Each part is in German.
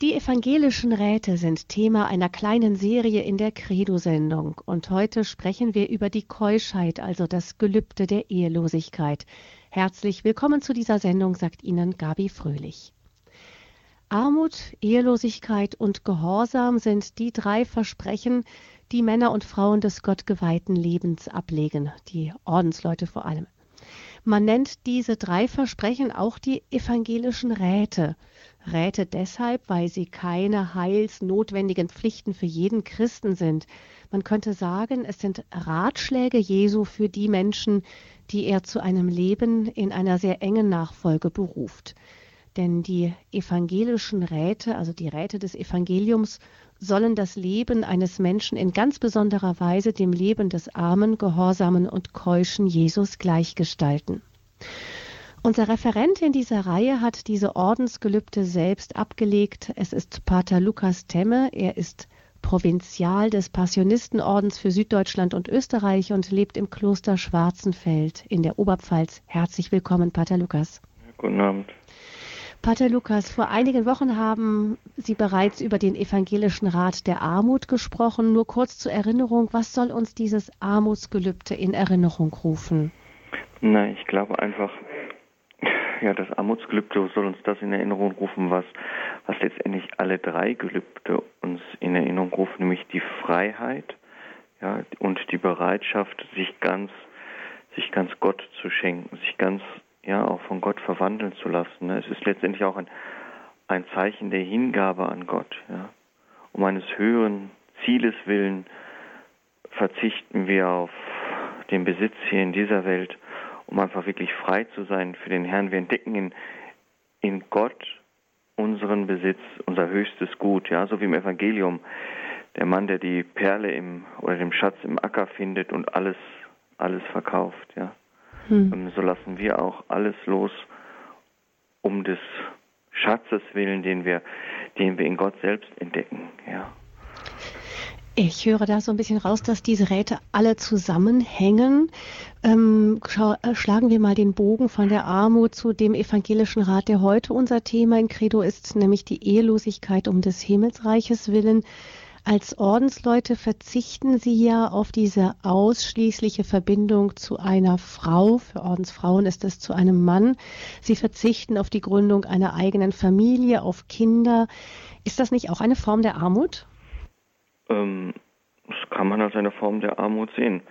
Die evangelischen Räte sind Thema einer kleinen Serie in der Credo-Sendung und heute sprechen wir über die Keuschheit, also das Gelübde der Ehelosigkeit. Herzlich willkommen zu dieser Sendung, sagt Ihnen Gabi Fröhlich. Armut, Ehelosigkeit und Gehorsam sind die drei Versprechen, die Männer und Frauen des gottgeweihten Lebens ablegen, die Ordensleute vor allem. Man nennt diese drei Versprechen auch die evangelischen Räte. Räte deshalb, weil sie keine heilsnotwendigen Pflichten für jeden Christen sind. Man könnte sagen, es sind Ratschläge Jesu für die Menschen, die er zu einem Leben in einer sehr engen Nachfolge beruft. Denn die evangelischen Räte, also die Räte des Evangeliums, sollen das Leben eines Menschen in ganz besonderer Weise dem Leben des armen, gehorsamen und keuschen Jesus gleichgestalten. Unser Referent in dieser Reihe hat diese Ordensgelübde selbst abgelegt. Es ist Pater Lukas Temme. Er ist Provinzial des Passionistenordens für Süddeutschland und Österreich und lebt im Kloster Schwarzenfeld in der Oberpfalz. Herzlich willkommen, Pater Lukas. Guten Abend. Pater Lukas, vor einigen Wochen haben Sie bereits über den Evangelischen Rat der Armut gesprochen. Nur kurz zur Erinnerung, was soll uns dieses Armutsgelübde in Erinnerung rufen? Na, ich glaube einfach, ja, das Armutsgelübde soll uns das in Erinnerung rufen, was, was letztendlich alle drei Gelübde uns in Erinnerung rufen, nämlich die Freiheit, ja, und die Bereitschaft, sich ganz, sich ganz Gott zu schenken, sich ganz ja auch von Gott verwandeln zu lassen. Ne? Es ist letztendlich auch ein, ein Zeichen der Hingabe an Gott. Ja? Um eines höheren Zieles willen verzichten wir auf den Besitz hier in dieser Welt, um einfach wirklich frei zu sein für den Herrn. Wir entdecken in, in Gott unseren Besitz, unser höchstes Gut, ja, so wie im Evangelium. Der Mann, der die Perle im oder den Schatz im Acker findet und alles, alles verkauft, ja. Hm. So lassen wir auch alles los, um des Schatzes willen, den wir, den wir in Gott selbst entdecken. Ja. Ich höre da so ein bisschen raus, dass diese Räte alle zusammenhängen. Ähm, äh, schlagen wir mal den Bogen von der Armut zu dem evangelischen Rat, der heute unser Thema in Credo ist, nämlich die Ehelosigkeit um des Himmelsreiches willen. Als Ordensleute verzichten Sie ja auf diese ausschließliche Verbindung zu einer Frau. Für Ordensfrauen ist es zu einem Mann. Sie verzichten auf die Gründung einer eigenen Familie, auf Kinder. Ist das nicht auch eine Form der Armut? Ähm, das kann man als eine Form der Armut sehen.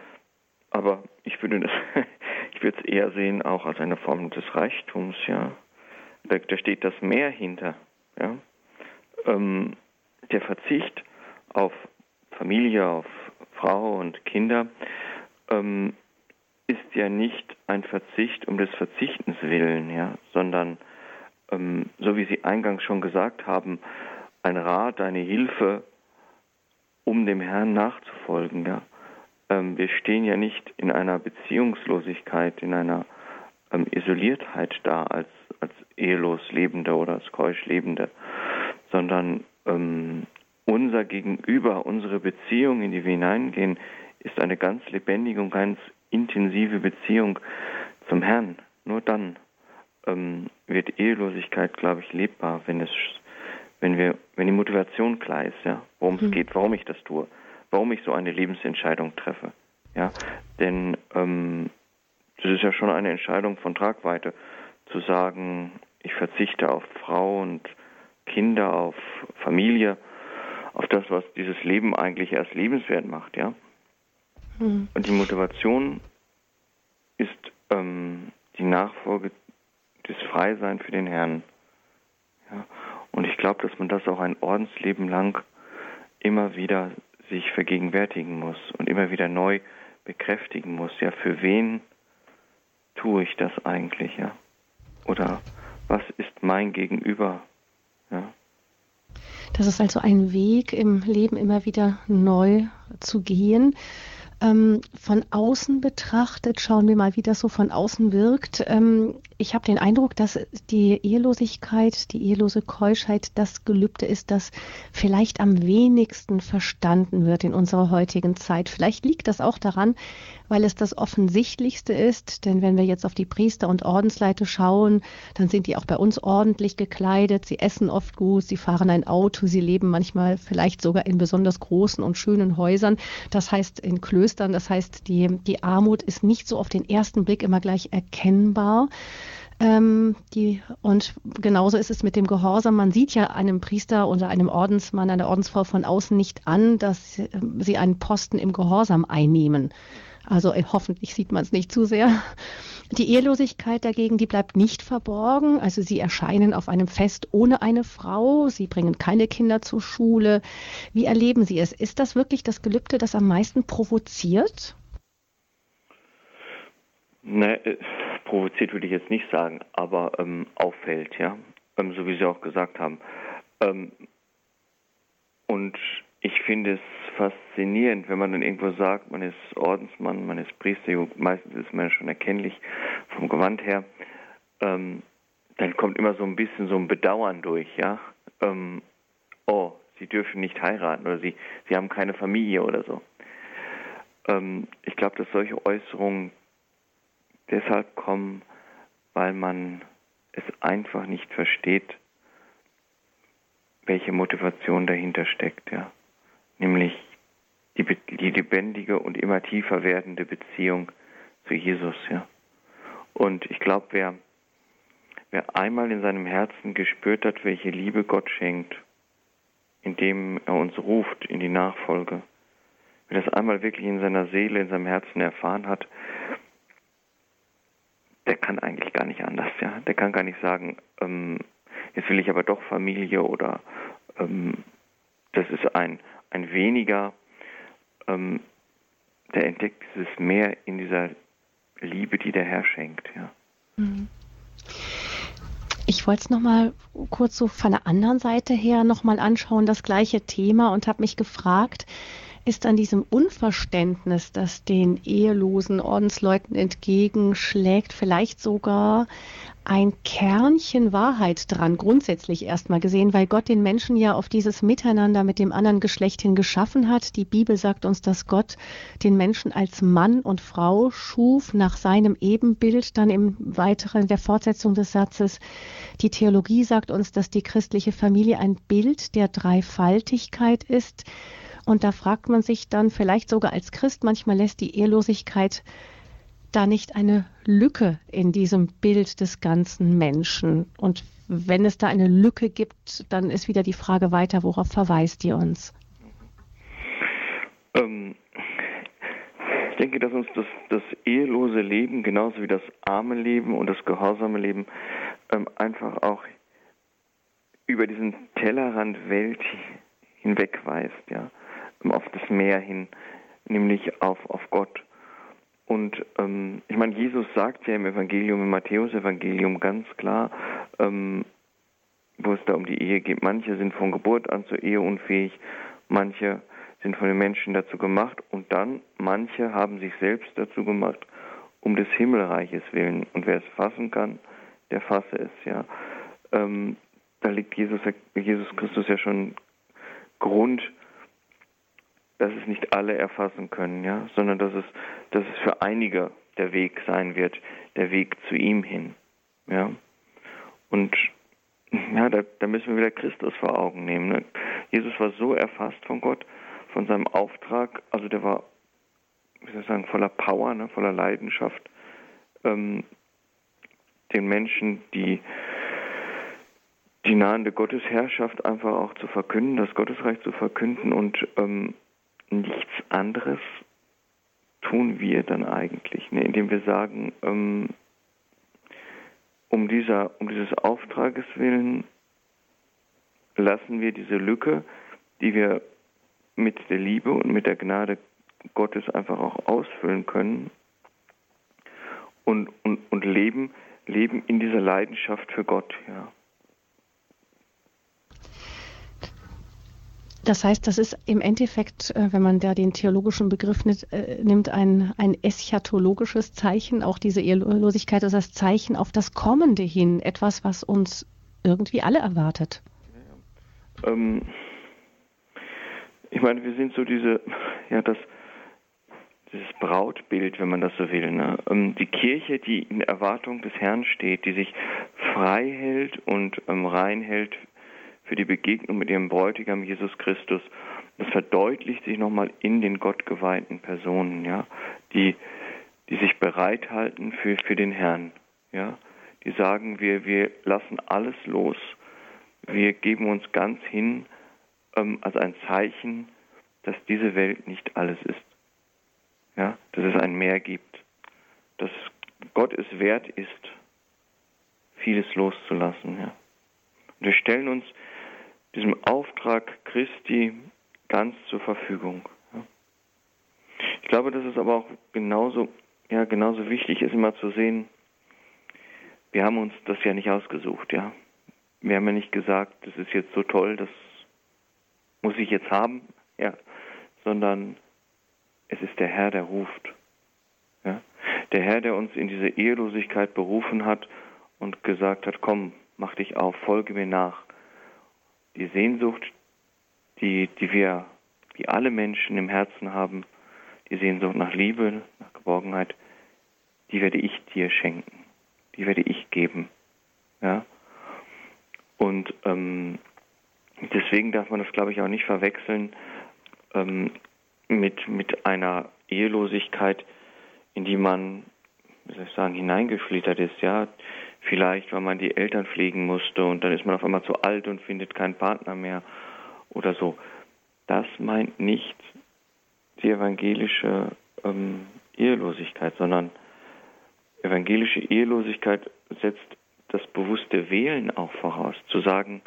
Aber ich würde das, ich würde es eher sehen auch als eine Form des Reichtums, ja. Da, da steht das Mehr hinter, ja. Ähm, der Verzicht auf Familie, auf Frau und Kinder ähm, ist ja nicht ein Verzicht um des Verzichtens willen, ja, sondern ähm, so wie Sie eingangs schon gesagt haben, ein Rat, eine Hilfe, um dem Herrn nachzufolgen, ja. Ähm, wir stehen ja nicht in einer Beziehungslosigkeit, in einer ähm, Isoliertheit da als, als ehelos Lebende oder als keusch Lebende, sondern ähm, unser Gegenüber, unsere Beziehung, in die wir hineingehen, ist eine ganz lebendige und ganz intensive Beziehung zum Herrn. Nur dann ähm, wird Ehelosigkeit, glaube ich, lebbar, wenn es, wenn wir, wenn die Motivation klar ist, ja, worum es mhm. geht, warum ich das tue, warum ich so eine Lebensentscheidung treffe, ja, denn ähm, das ist ja schon eine Entscheidung von Tragweite, zu sagen, ich verzichte auf Frau und Kinder, auf Familie, auf das, was dieses Leben eigentlich erst lebenswert macht, ja. Mhm. Und die Motivation ist ähm, die Nachfolge des Freisein für den Herrn. Ja? Und ich glaube, dass man das auch ein Ordensleben lang immer wieder sich vergegenwärtigen muss und immer wieder neu bekräftigen muss. Ja, für wen tue ich das eigentlich, ja? Oder was ist mein Gegenüber, ja? Das ist also ein Weg im Leben immer wieder neu zu gehen. Ähm, von außen betrachtet, schauen wir mal, wie das so von außen wirkt. Ähm, ich habe den Eindruck, dass die Ehelosigkeit, die ehelose Keuschheit das Gelübde ist, das vielleicht am wenigsten verstanden wird in unserer heutigen Zeit. Vielleicht liegt das auch daran, weil es das Offensichtlichste ist. Denn wenn wir jetzt auf die Priester und Ordensleute schauen, dann sind die auch bei uns ordentlich gekleidet. Sie essen oft gut, sie fahren ein Auto, sie leben manchmal vielleicht sogar in besonders großen und schönen Häusern. Das heißt in Klöstern, das heißt, die, die Armut ist nicht so auf den ersten Blick immer gleich erkennbar. Ähm, die, und genauso ist es mit dem Gehorsam. Man sieht ja einem Priester oder einem Ordensmann, einer Ordensfrau von außen nicht an, dass sie einen Posten im Gehorsam einnehmen. Also äh, hoffentlich sieht man es nicht zu sehr. Die Ehelosigkeit dagegen, die bleibt nicht verborgen. Also sie erscheinen auf einem Fest ohne eine Frau. Sie bringen keine Kinder zur Schule. Wie erleben Sie es? Ist das wirklich das Gelübde, das am meisten provoziert? Ne, äh, provoziert würde ich jetzt nicht sagen, aber ähm, auffällt, ja. Ähm, so wie Sie auch gesagt haben. Ähm, und ich finde es faszinierend, wenn man dann irgendwo sagt, man ist Ordensmann, man ist Priester, meistens ist man schon erkennlich vom Gewand her, ähm, dann kommt immer so ein bisschen so ein Bedauern durch, ja. Ähm, oh, sie dürfen nicht heiraten oder sie, sie haben keine Familie oder so. Ähm, ich glaube, dass solche Äußerungen deshalb kommen, weil man es einfach nicht versteht, welche Motivation dahinter steckt, ja. Nämlich die, die lebendige und immer tiefer werdende Beziehung zu Jesus, ja. Und ich glaube, wer, wer einmal in seinem Herzen gespürt hat, welche Liebe Gott schenkt, indem er uns ruft in die Nachfolge, wer das einmal wirklich in seiner Seele, in seinem Herzen erfahren hat, der kann eigentlich gar nicht anders, ja. Der kann gar nicht sagen, ähm, jetzt will ich aber doch Familie oder ähm, das ist ein, ein weniger, ähm, der entdeckt dieses Mehr in dieser Liebe, die der Herr schenkt, ja. Mhm. Ich wollte es nochmal kurz so von der anderen Seite her nochmal anschauen, das gleiche Thema und habe mich gefragt, ist an diesem Unverständnis, das den ehelosen Ordensleuten entgegenschlägt, vielleicht sogar ein Kernchen Wahrheit dran, grundsätzlich erstmal gesehen, weil Gott den Menschen ja auf dieses Miteinander mit dem anderen Geschlecht hin geschaffen hat. Die Bibel sagt uns, dass Gott den Menschen als Mann und Frau schuf, nach seinem Ebenbild, dann im weiteren, der Fortsetzung des Satzes. Die Theologie sagt uns, dass die christliche Familie ein Bild der Dreifaltigkeit ist. Und da fragt man sich dann vielleicht sogar als Christ, manchmal lässt die Ehelosigkeit da nicht eine Lücke in diesem Bild des ganzen Menschen? Und wenn es da eine Lücke gibt, dann ist wieder die Frage weiter, worauf verweist ihr uns? Ähm, ich denke, dass uns das, das, ehelose Leben genauso wie das arme Leben und das gehorsame Leben ähm, einfach auch über diesen Tellerrand Welt hinwegweist, ja auf das Meer hin, nämlich auf, auf Gott. Und ähm, ich meine, Jesus sagt ja im Evangelium, im Matthäus-Evangelium ganz klar, ähm, wo es da um die Ehe geht, manche sind von Geburt an zur Ehe unfähig, manche sind von den Menschen dazu gemacht und dann manche haben sich selbst dazu gemacht, um des Himmelreiches willen. Und wer es fassen kann, der fasse es, ja. Ähm, da liegt Jesus, Jesus Christus ja schon Grund dass es nicht alle erfassen können, ja, sondern dass es, dass es für einige der Weg sein wird, der Weg zu ihm hin, ja. Und ja, da, da müssen wir wieder Christus vor Augen nehmen. Ne? Jesus war so erfasst von Gott, von seinem Auftrag, also der war, wie soll ich sagen, voller Power, ne, voller Leidenschaft, ähm, den Menschen die die nahende Gottesherrschaft einfach auch zu verkünden, das Gottesreich zu verkünden und ähm, nichts anderes tun wir dann eigentlich, ne? indem wir sagen, ähm, um, dieser, um dieses Auftrages willen lassen wir diese Lücke, die wir mit der Liebe und mit der Gnade Gottes einfach auch ausfüllen können und, und, und leben, leben in dieser Leidenschaft für Gott, ja. Das heißt, das ist im Endeffekt, äh, wenn man da den theologischen Begriff äh, nimmt, ein, ein eschatologisches Zeichen. Auch diese Ehelosigkeit ist das Zeichen auf das Kommende hin, etwas, was uns irgendwie alle erwartet. Ähm, ich meine, wir sind so diese, ja, das, dieses Brautbild, wenn man das so will. Ne? Ähm, die Kirche, die in Erwartung des Herrn steht, die sich frei hält und ähm, rein hält für die Begegnung mit ihrem Bräutigam Jesus Christus. Das verdeutlicht sich nochmal in den gottgeweihten Personen, ja, die, die sich bereithalten für, für den Herrn, ja. Die sagen, wir, wir lassen alles los. Wir geben uns ganz hin ähm, als ein Zeichen, dass diese Welt nicht alles ist. Ja, dass es ein Mehr gibt. Dass Gott es wert ist, vieles loszulassen. Ja. Und wir stellen uns diesem Auftrag Christi ganz zur Verfügung. Ich glaube, dass es aber auch genauso, ja, genauso wichtig ist, immer zu sehen, wir haben uns das ja nicht ausgesucht, ja. Wir haben ja nicht gesagt, das ist jetzt so toll, das muss ich jetzt haben, ja, sondern es ist der Herr, der ruft. Ja? Der Herr, der uns in diese Ehelosigkeit berufen hat und gesagt hat, komm, mach dich auf, folge mir nach die Sehnsucht, die, die wir, die alle Menschen im Herzen haben, die Sehnsucht nach Liebe, nach Geborgenheit, die werde ich dir schenken, die werde ich geben. Ja? Und ähm, deswegen darf man das, glaube ich, auch nicht verwechseln ähm, mit, mit einer Ehelosigkeit, in die man, wie soll ich sagen, hineingeschlittert ist. Ja, Vielleicht, weil man die Eltern pflegen musste und dann ist man auf einmal zu alt und findet keinen Partner mehr oder so. Das meint nicht die evangelische ähm, Ehelosigkeit, sondern evangelische Ehelosigkeit setzt das bewusste Wählen auch voraus. Zu sagen,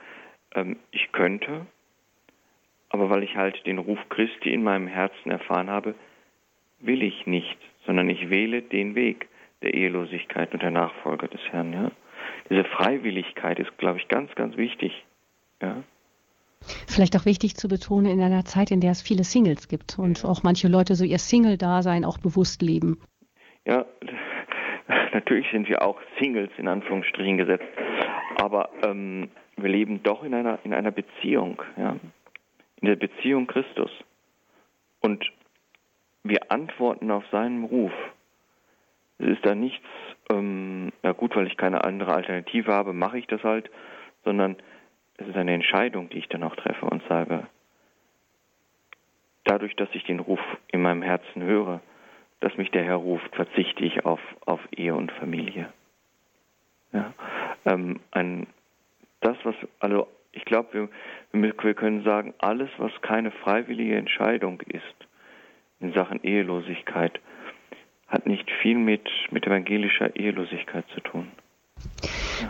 ähm, ich könnte, aber weil ich halt den Ruf Christi in meinem Herzen erfahren habe, will ich nicht, sondern ich wähle den Weg der Ehelosigkeit und der Nachfolge des Herrn. Ja? Diese Freiwilligkeit ist, glaube ich, ganz, ganz wichtig. Ja? Vielleicht auch wichtig zu betonen in einer Zeit, in der es viele Singles gibt und auch manche Leute so ihr Single-Dasein auch bewusst leben. Ja, natürlich sind wir auch Singles in Anführungsstrichen gesetzt, aber ähm, wir leben doch in einer, in einer Beziehung, ja? in der Beziehung Christus. Und wir antworten auf seinen Ruf. Es ist da nichts, ähm, ja gut, weil ich keine andere Alternative habe, mache ich das halt, sondern es ist eine Entscheidung, die ich dann auch treffe und sage, dadurch, dass ich den Ruf in meinem Herzen höre, dass mich der Herr ruft, verzichte ich auf, auf Ehe und Familie. Ja, ähm, ein, das, was, also ich glaube, wir, wir können sagen, alles, was keine freiwillige Entscheidung ist in Sachen Ehelosigkeit, hat nicht viel mit, mit evangelischer Ehelosigkeit zu tun.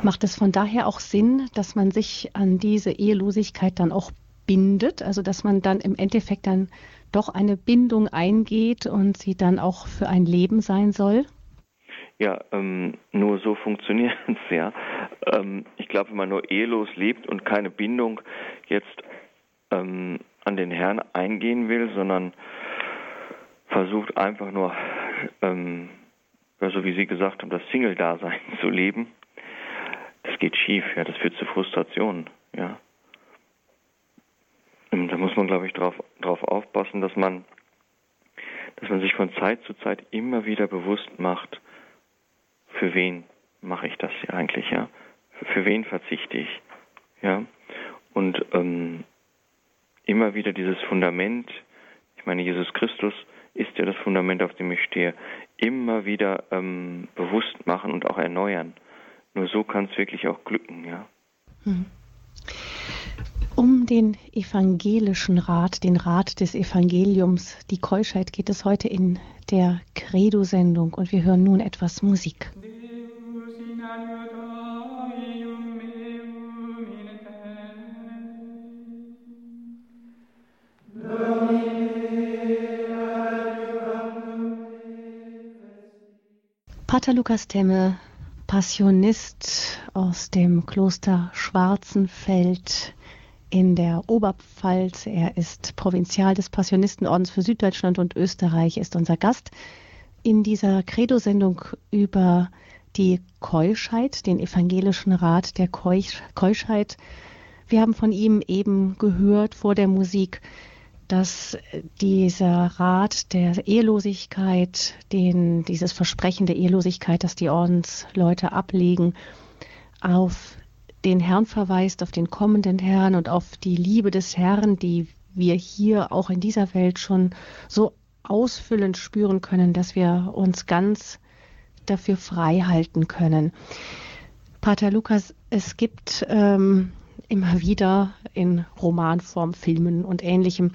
Macht es von daher auch Sinn, dass man sich an diese Ehelosigkeit dann auch bindet, also dass man dann im Endeffekt dann doch eine Bindung eingeht und sie dann auch für ein Leben sein soll? Ja, ähm, nur so funktioniert es ja. Ähm, ich glaube, wenn man nur ehelos lebt und keine Bindung jetzt ähm, an den Herrn eingehen will, sondern versucht einfach nur ähm, so wie Sie gesagt haben, das Single-Dasein zu leben, das geht schief, ja, das führt zu Frustration, ja. Und da muss man, glaube ich, darauf drauf aufpassen, dass man, dass man sich von Zeit zu Zeit immer wieder bewusst macht, für wen mache ich das hier eigentlich, ja? Für, für wen verzichte ich, ja? Und ähm, immer wieder dieses Fundament, ich meine, Jesus Christus ist ja das Fundament, auf dem ich stehe, immer wieder ähm, bewusst machen und auch erneuern. Nur so kann es wirklich auch glücken, ja. Hm. Um den evangelischen Rat, den Rat des Evangeliums, die Keuschheit geht es heute in der Credo-Sendung und wir hören nun etwas Musik. Pater Lukas Temme, Passionist aus dem Kloster Schwarzenfeld in der Oberpfalz. Er ist Provinzial des Passionistenordens für Süddeutschland und Österreich, ist unser Gast in dieser Credo-Sendung über die Keuschheit, den evangelischen Rat der Keuschheit. Wir haben von ihm eben gehört vor der Musik, dass dieser Rat der Ehelosigkeit, den, dieses Versprechen der Ehelosigkeit, das die Ordensleute ablegen, auf den Herrn verweist, auf den kommenden Herrn und auf die Liebe des Herrn, die wir hier auch in dieser Welt schon so ausfüllend spüren können, dass wir uns ganz dafür frei halten können. Pater Lukas, es gibt ähm, immer wieder in Romanform, Filmen und ähnlichem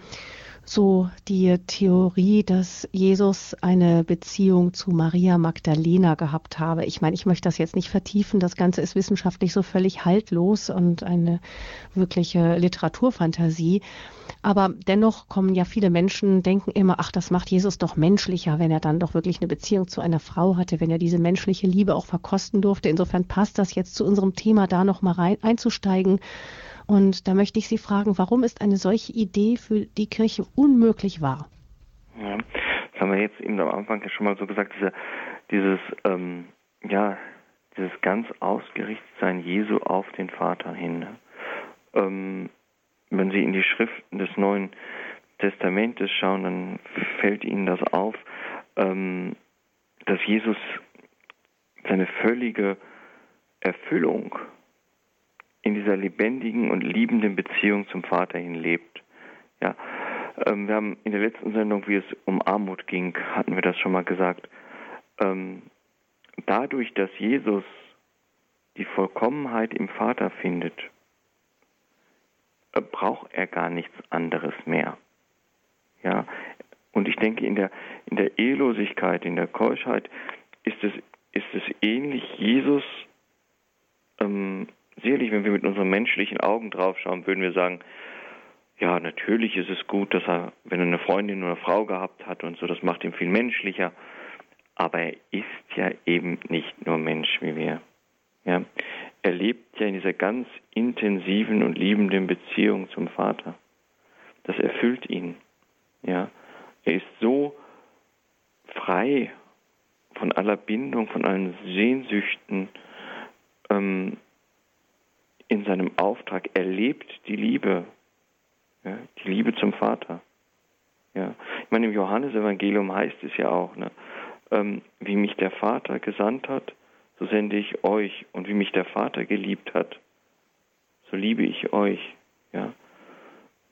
so die Theorie, dass Jesus eine Beziehung zu Maria Magdalena gehabt habe. Ich meine, ich möchte das jetzt nicht vertiefen. Das Ganze ist wissenschaftlich so völlig haltlos und eine wirkliche Literaturfantasie. Aber dennoch kommen ja viele Menschen, denken immer, ach, das macht Jesus doch menschlicher, wenn er dann doch wirklich eine Beziehung zu einer Frau hatte, wenn er diese menschliche Liebe auch verkosten durfte. Insofern passt das jetzt zu unserem Thema, da noch mal rein einzusteigen. Und da möchte ich Sie fragen, warum ist eine solche Idee für die Kirche unmöglich wahr? Ja, das haben wir jetzt eben am Anfang ja schon mal so gesagt, diese, dieses, ähm, ja, dieses ganz Ausgerichtetsein Jesu auf den Vater hin. Ähm, wenn Sie in die Schriften des Neuen Testamentes schauen, dann fällt Ihnen das auf, ähm, dass Jesus seine völlige Erfüllung in dieser lebendigen und liebenden Beziehung zum Vater hin lebt. Ja, ähm, wir haben in der letzten Sendung, wie es um Armut ging, hatten wir das schon mal gesagt. Ähm, dadurch, dass Jesus die Vollkommenheit im Vater findet, braucht er gar nichts anderes mehr. Ja, und ich denke, in der, in der Ehelosigkeit, in der Keuschheit ist es, ist es ähnlich. Jesus ähm, sicherlich, wenn wir mit unseren menschlichen Augen draufschauen, würden wir sagen, ja, natürlich ist es gut, dass er, wenn er eine Freundin oder eine Frau gehabt hat und so, das macht ihn viel menschlicher. Aber er ist ja eben nicht nur Mensch wie wir. Ja, er lebt ja in dieser ganz intensiven und liebenden Beziehung zum Vater. Das erfüllt ihn. Ja, er ist so frei von aller Bindung, von allen Sehnsüchten, ähm, in seinem Auftrag. Er lebt die Liebe, ja, die Liebe zum Vater. Ja. Ich meine, im Johannesevangelium heißt es ja auch, ne, ähm, wie mich der Vater gesandt hat, so sende ich euch. Und wie mich der Vater geliebt hat, so liebe ich euch. Ja.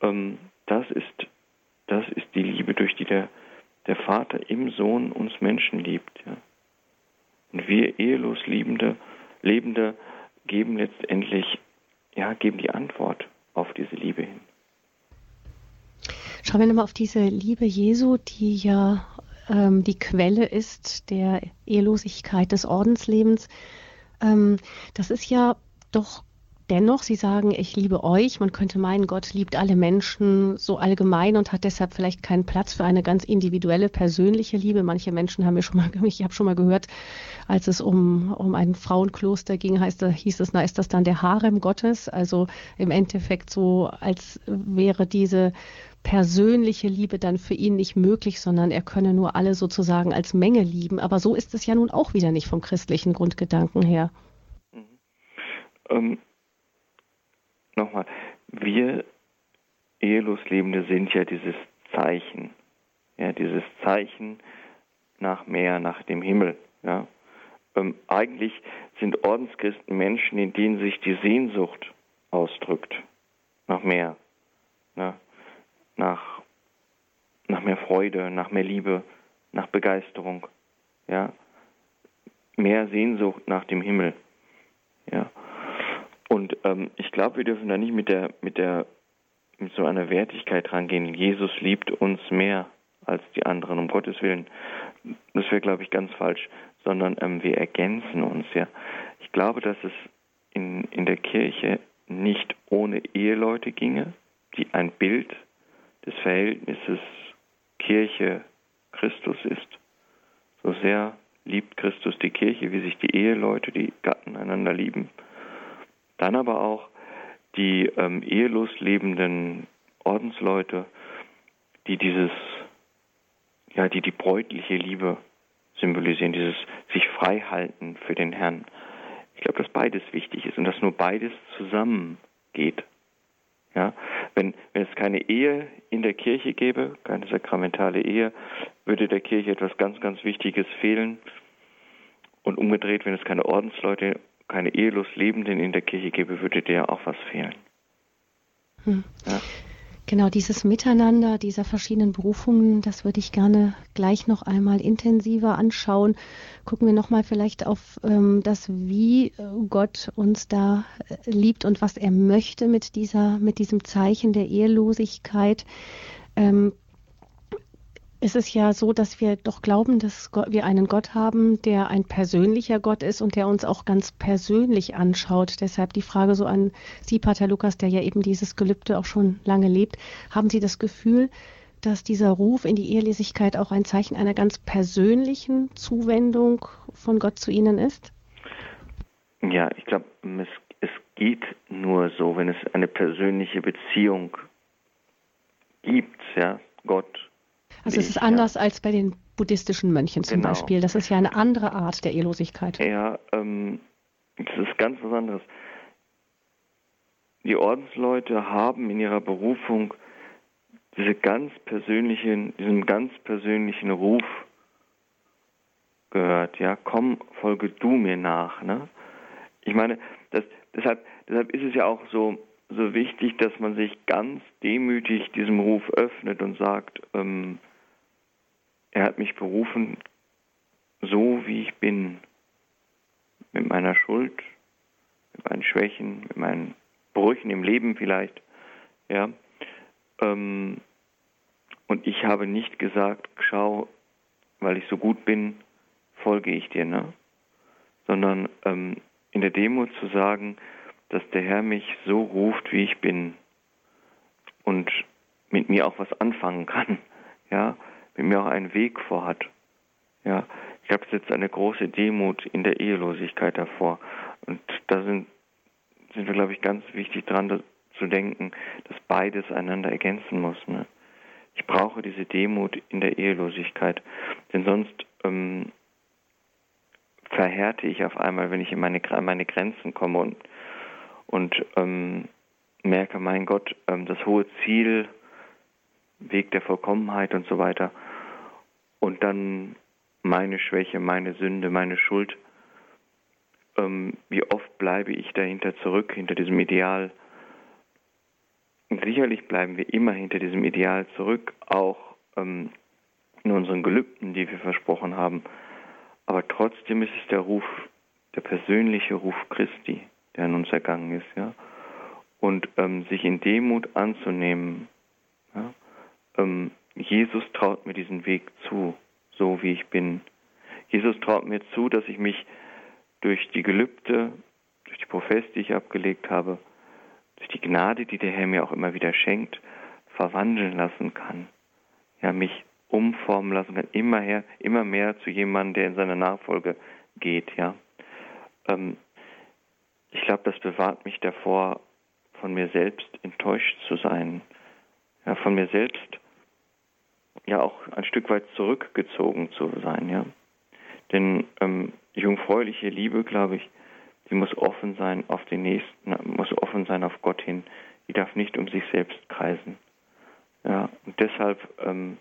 Ähm, das, ist, das ist die Liebe, durch die der, der Vater im Sohn uns Menschen liebt. Ja. Und wir ehelos Liebende, Lebende geben letztendlich, ja, geben die Antwort auf diese Liebe hin. Schauen wir nochmal auf diese Liebe Jesu, die ja ähm, die Quelle ist der Ehelosigkeit des Ordenslebens. Ähm, das ist ja doch dennoch, Sie sagen, ich liebe euch. Man könnte meinen, Gott liebt alle Menschen so allgemein und hat deshalb vielleicht keinen Platz für eine ganz individuelle, persönliche Liebe. Manche Menschen haben mir schon mal, ich habe schon mal gehört, als es um, um ein Frauenkloster ging, heißt, hieß es, na, ist das dann der Harem Gottes? Also im Endeffekt so, als wäre diese persönliche Liebe dann für ihn nicht möglich, sondern er könne nur alle sozusagen als Menge lieben. Aber so ist es ja nun auch wieder nicht vom christlichen Grundgedanken her. Mhm. Ähm, Nochmal, wir ehelos Lebende sind ja dieses Zeichen, ja, dieses Zeichen nach mehr, nach dem Himmel. Ja. Ähm, eigentlich sind Ordenschristen Menschen, in denen sich die Sehnsucht ausdrückt nach mehr, ne? Nach, nach mehr Freude, nach mehr Liebe, nach Begeisterung, ja, mehr Sehnsucht nach dem Himmel, ja. Und ähm, ich glaube, wir dürfen da nicht mit der mit der mit so einer Wertigkeit rangehen. Jesus liebt uns mehr als die anderen, um Gottes Willen. Das wäre, glaube ich, ganz falsch, sondern ähm, wir ergänzen uns ja. Ich glaube, dass es in, in der Kirche nicht ohne Eheleute ginge, die ein Bild des Verhältnisses Kirche-Christus ist. So sehr liebt Christus die Kirche, wie sich die Eheleute, die Gatten einander lieben. Dann aber auch die ähm, ehelos lebenden Ordensleute, die dieses, ja, die die bräutliche Liebe symbolisieren, dieses sich frei halten für den Herrn. Ich glaube, dass beides wichtig ist und dass nur beides zusammengeht. Ja, wenn, wenn es keine Ehe in der Kirche gäbe, keine sakramentale Ehe, würde der Kirche etwas ganz, ganz Wichtiges fehlen. Und umgedreht, wenn es keine Ordensleute, keine ehelos Lebenden in der Kirche gäbe, würde der auch was fehlen. Hm. Ja. Genau, dieses Miteinander dieser verschiedenen Berufungen, das würde ich gerne gleich noch einmal intensiver anschauen. Gucken wir nochmal vielleicht auf ähm, das, wie äh, Gott uns da äh, liebt und was er möchte mit dieser, mit diesem Zeichen der Ehelosigkeit. Ähm, es ist ja so, dass wir doch glauben, dass wir einen Gott haben, der ein persönlicher Gott ist und der uns auch ganz persönlich anschaut. Deshalb die Frage so an Sie, Pater Lukas, der ja eben dieses Gelübde auch schon lange lebt. Haben Sie das Gefühl, dass dieser Ruf in die Ehelosigkeit auch ein Zeichen einer ganz persönlichen Zuwendung von Gott zu Ihnen ist? Ja, ich glaube, es, es geht nur so, wenn es eine persönliche Beziehung gibt, ja, Gott also es ist anders ja. als bei den buddhistischen Mönchen zum genau. Beispiel. Das ist ja eine andere Art der Ehelosigkeit. Ja, ähm, das ist ganz was anderes. Die Ordensleute haben in ihrer Berufung diese ganz persönlichen, diesen ganz persönlichen Ruf gehört. Ja, komm, folge du mir nach. Ne? Ich meine, das, deshalb, deshalb ist es ja auch so, so wichtig, dass man sich ganz demütig diesem Ruf öffnet und sagt, ähm, er hat mich berufen, so wie ich bin, mit meiner Schuld, mit meinen Schwächen, mit meinen Brüchen im Leben vielleicht, ja. Ähm, und ich habe nicht gesagt, schau, weil ich so gut bin, folge ich dir, ne? Sondern ähm, in der Demo zu sagen, dass der Herr mich so ruft, wie ich bin und mit mir auch was anfangen kann, ja mit mir auch einen Weg vorhat. Ja, ich habe jetzt eine große Demut in der Ehelosigkeit davor. Und da sind, sind wir, glaube ich, ganz wichtig dran zu denken, dass beides einander ergänzen muss. Ne? Ich brauche diese Demut in der Ehelosigkeit, denn sonst ähm, verhärte ich auf einmal, wenn ich in meine, meine Grenzen komme und, und ähm, merke, mein Gott, ähm, das hohe Ziel Weg der Vollkommenheit und so weiter. Und dann meine Schwäche, meine Sünde, meine Schuld. Ähm, wie oft bleibe ich dahinter zurück, hinter diesem Ideal? Und sicherlich bleiben wir immer hinter diesem Ideal zurück, auch ähm, in unseren Gelübden, die wir versprochen haben. Aber trotzdem ist es der Ruf, der persönliche Ruf Christi, der an uns ergangen ist, ja. Und ähm, sich in Demut anzunehmen? Ähm, Jesus traut mir diesen Weg zu, so wie ich bin. Jesus traut mir zu, dass ich mich durch die Gelübde, durch die Profess, die ich abgelegt habe, durch die Gnade, die der Herr mir auch immer wieder schenkt, verwandeln lassen kann. Ja, mich umformen lassen kann, immer, her, immer mehr zu jemandem, der in seiner Nachfolge geht, ja. Ähm, ich glaube, das bewahrt mich davor, von mir selbst enttäuscht zu sein, ja, von mir selbst ja auch ein Stück weit zurückgezogen zu sein, ja. Denn ähm, jungfräuliche Liebe, glaube ich, die muss offen sein auf den Nächsten, muss offen sein auf Gott hin. Die darf nicht um sich selbst kreisen. Ja, und deshalb ähm,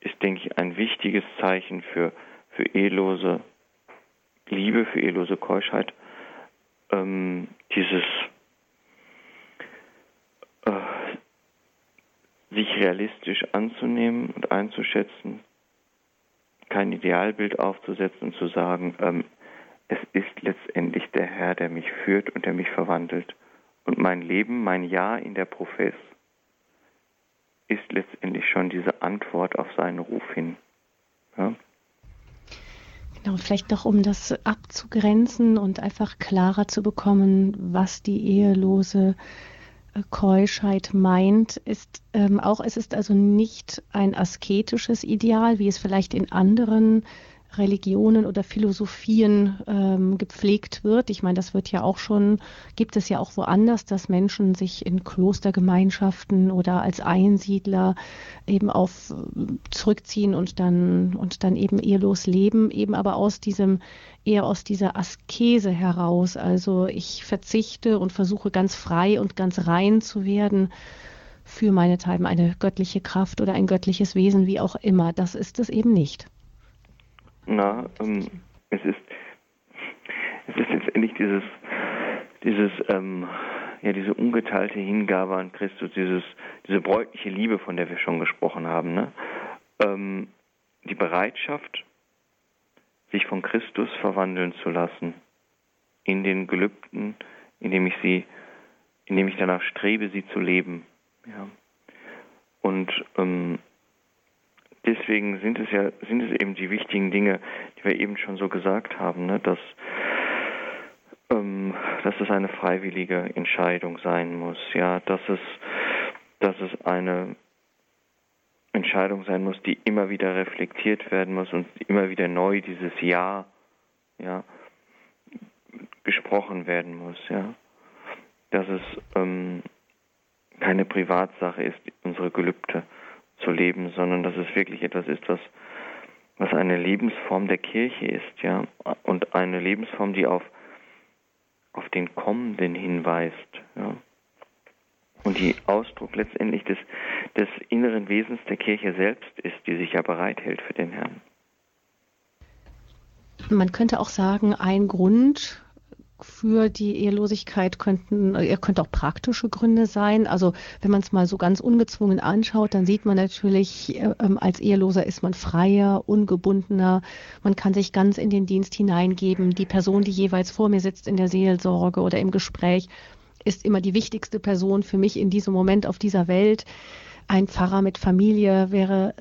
ist, denke ich, ein wichtiges Zeichen für, für ehelose Liebe, für ehelose Keuschheit, ähm, dieses äh, sich realistisch anzunehmen und einzuschätzen, kein Idealbild aufzusetzen und zu sagen, ähm, es ist letztendlich der Herr, der mich führt und der mich verwandelt. Und mein Leben, mein Ja in der Profess ist letztendlich schon diese Antwort auf seinen Ruf hin. Ja? Genau, vielleicht noch um das abzugrenzen und einfach klarer zu bekommen, was die ehelose Keuschheit meint, ist ähm, auch, es ist also nicht ein asketisches Ideal, wie es vielleicht in anderen Religionen oder Philosophien ähm, gepflegt wird. Ich meine, das wird ja auch schon, gibt es ja auch woanders, dass Menschen sich in Klostergemeinschaften oder als Einsiedler eben auf zurückziehen und dann und dann eben ehelos leben, eben aber aus diesem eher aus dieser Askese heraus. Also ich verzichte und versuche ganz frei und ganz rein zu werden für meinethalben eine göttliche Kraft oder ein göttliches Wesen, wie auch immer. Das ist es eben nicht. Na, ähm, es ist es ist letztendlich dieses dieses ähm, ja diese ungeteilte Hingabe an Christus, dieses diese bräutliche Liebe, von der wir schon gesprochen haben, ne? Ähm, die Bereitschaft, sich von Christus verwandeln zu lassen in den Gelübden, indem ich sie, indem ich danach strebe, sie zu leben. Ja. Und ähm, deswegen sind es ja, sind es eben die wichtigen Dinge, die wir eben schon so gesagt haben, ne, dass, ähm, dass es eine freiwillige Entscheidung sein muss, ja, dass es, dass es eine Entscheidung sein muss, die immer wieder reflektiert werden muss und immer wieder neu dieses Ja, ja, gesprochen werden muss, ja, dass es ähm, keine Privatsache ist, unsere Gelübde zu leben, sondern dass es wirklich etwas ist, was, was eine Lebensform der Kirche ist, ja, und eine Lebensform, die auf, auf den Kommenden hinweist, ja. Und die Ausdruck letztendlich des, des inneren Wesens der Kirche selbst ist, die sich ja bereithält für den Herrn. Man könnte auch sagen, ein Grund, für die Ehelosigkeit könnten, er könnte auch praktische Gründe sein. Also wenn man es mal so ganz ungezwungen anschaut, dann sieht man natürlich, äh, als Eheloser ist man freier, ungebundener. Man kann sich ganz in den Dienst hineingeben. Die Person, die jeweils vor mir sitzt in der Seelsorge oder im Gespräch, ist immer die wichtigste Person für mich in diesem Moment auf dieser Welt. Ein Pfarrer mit Familie wäre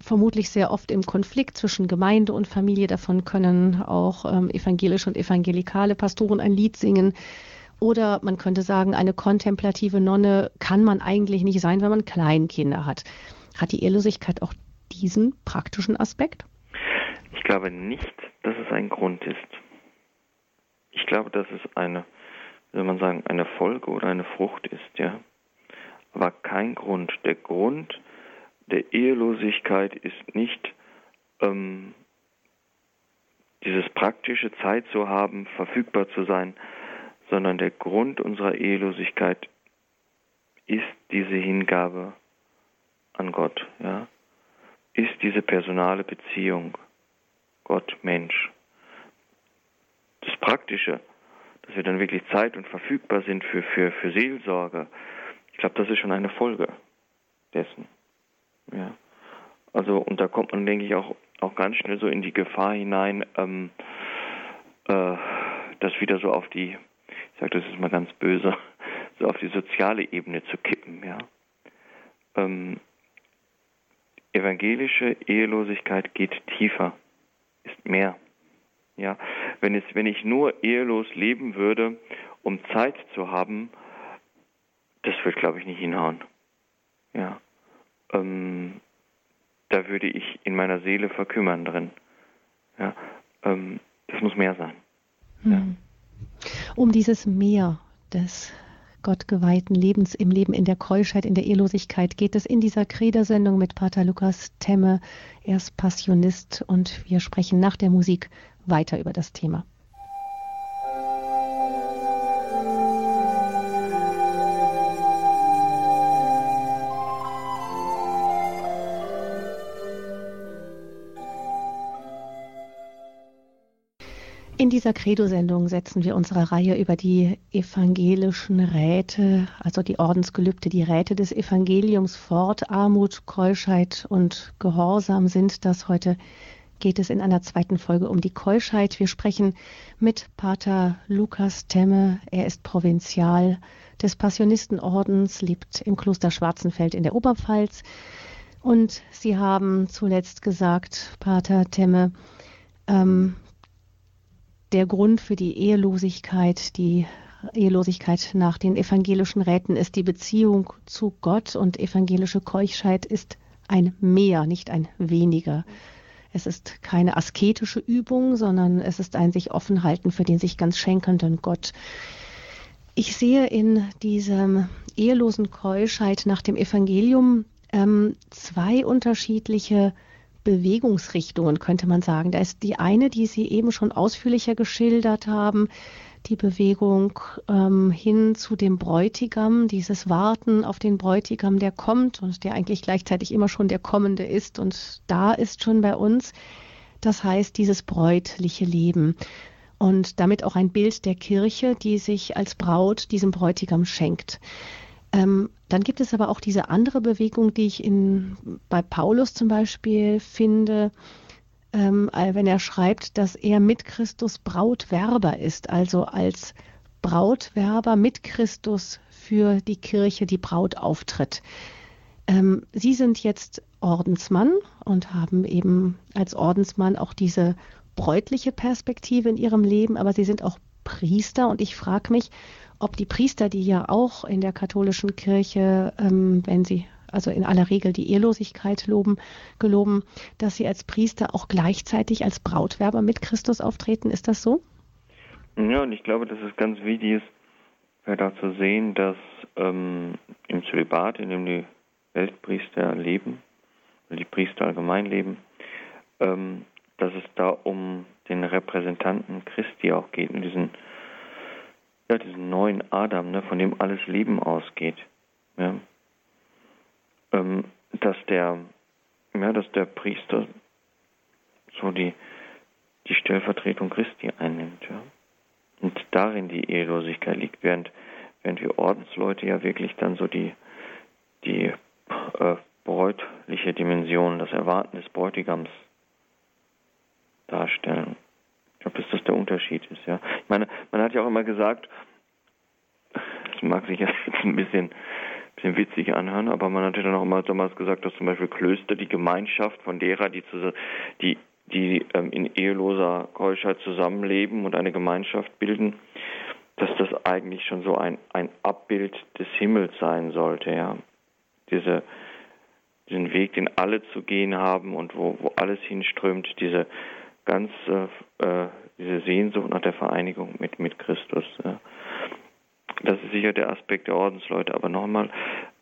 vermutlich sehr oft im Konflikt zwischen Gemeinde und Familie. Davon können auch ähm, evangelische und evangelikale Pastoren ein Lied singen. Oder man könnte sagen, eine kontemplative Nonne kann man eigentlich nicht sein, wenn man Kleinkinder hat. Hat die Ehelosigkeit auch diesen praktischen Aspekt? Ich glaube nicht, dass es ein Grund ist. Ich glaube, dass es eine, soll man sagen, eine Folge oder eine Frucht ist, ja war kein Grund. Der Grund der Ehelosigkeit ist nicht ähm, dieses praktische Zeit zu haben, verfügbar zu sein, sondern der Grund unserer Ehelosigkeit ist diese Hingabe an Gott, ja, ist diese personale Beziehung Gott Mensch. Das Praktische, dass wir dann wirklich Zeit und verfügbar sind für, für, für Seelsorge, ich glaube, das ist schon eine Folge dessen. Ja. Also, und da kommt man, denke ich, auch, auch ganz schnell so in die Gefahr hinein, ähm, äh, das wieder so auf die, ich sage das ist mal ganz böse, so auf die soziale Ebene zu kippen, ja. Ähm, evangelische Ehelosigkeit geht tiefer, ist mehr. Ja, wenn es, wenn ich nur ehelos leben würde, um Zeit zu haben, das wird, glaube ich, nicht hinhauen. Ja. Ähm, da würde ich in meiner Seele verkümmern drin. Ja. Ähm, das muss mehr sein. Hm. Ja. Um dieses Mehr des gottgeweihten Lebens im Leben in der Keuschheit, in der Ehelosigkeit geht es in dieser Kredersendung mit Pater Lukas Temme. Er ist Passionist und wir sprechen nach der Musik weiter über das Thema. In dieser Credo-Sendung setzen wir unsere Reihe über die evangelischen Räte, also die Ordensgelübde, die Räte des Evangeliums fort. Armut, Keuschheit und Gehorsam sind das. Heute geht es in einer zweiten Folge um die Keuschheit. Wir sprechen mit Pater Lukas Temme. Er ist Provinzial des Passionistenordens, lebt im Kloster Schwarzenfeld in der Oberpfalz. Und Sie haben zuletzt gesagt, Pater Temme, ähm, der Grund für die Ehelosigkeit, die Ehelosigkeit nach den evangelischen Räten ist die Beziehung zu Gott und evangelische Keuchheit ist ein Mehr, nicht ein weniger. Es ist keine asketische Übung, sondern es ist ein sich offen halten für den sich ganz schenkenden Gott. Ich sehe in diesem ehelosen Keuschheit nach dem Evangelium ähm, zwei unterschiedliche Bewegungsrichtungen, könnte man sagen. Da ist die eine, die Sie eben schon ausführlicher geschildert haben, die Bewegung ähm, hin zu dem Bräutigam, dieses Warten auf den Bräutigam, der kommt und der eigentlich gleichzeitig immer schon der Kommende ist. Und da ist schon bei uns, das heißt, dieses bräutliche Leben. Und damit auch ein Bild der Kirche, die sich als Braut diesem Bräutigam schenkt. Ähm, dann gibt es aber auch diese andere Bewegung, die ich in, bei Paulus zum Beispiel finde, ähm, äh, wenn er schreibt, dass er mit Christus Brautwerber ist, also als Brautwerber mit Christus für die Kirche, die Braut auftritt. Ähm, Sie sind jetzt Ordensmann und haben eben als Ordensmann auch diese bräutliche Perspektive in Ihrem Leben, aber Sie sind auch Priester und ich frage mich, ob die Priester, die ja auch in der katholischen Kirche, ähm, wenn sie also in aller Regel die Ehelosigkeit loben, geloben, dass sie als Priester auch gleichzeitig als Brautwerber mit Christus auftreten. Ist das so? Ja, und ich glaube, dass es ganz wichtig ist, da zu sehen, dass ähm, im Zölibat, in dem die Weltpriester leben, die Priester allgemein leben, ähm, dass es da um den Repräsentanten Christi auch geht, in diesen, ja, diesen neuen Adam, ne, von dem alles Leben ausgeht. Ja ähm, dass der, ja, dass der Priester so die, die Stellvertretung Christi einnimmt, ja. Und darin die Ehelosigkeit liegt, während, während wir Ordensleute ja wirklich dann so die, die äh, bräutliche Dimension, das Erwarten des Bräutigams darstellen. Ich glaube, dass das der Unterschied ist, ja. Ich meine, man hat ja auch immer gesagt, das mag sich jetzt ein bisschen bisschen witzig anhören, aber man hatte dann auch immer damals gesagt, dass zum Beispiel Klöster die Gemeinschaft von derer, die, zu, die, die ähm, in eheloser Keuschheit zusammenleben und eine Gemeinschaft bilden, dass das eigentlich schon so ein, ein Abbild des Himmels sein sollte, ja. Diese, diesen Weg, den alle zu gehen haben und wo, wo alles hinströmt, diese ganze, äh, diese Sehnsucht nach der Vereinigung mit, mit Christus. Das ist sicher der Aspekt der Ordensleute. Aber nochmal,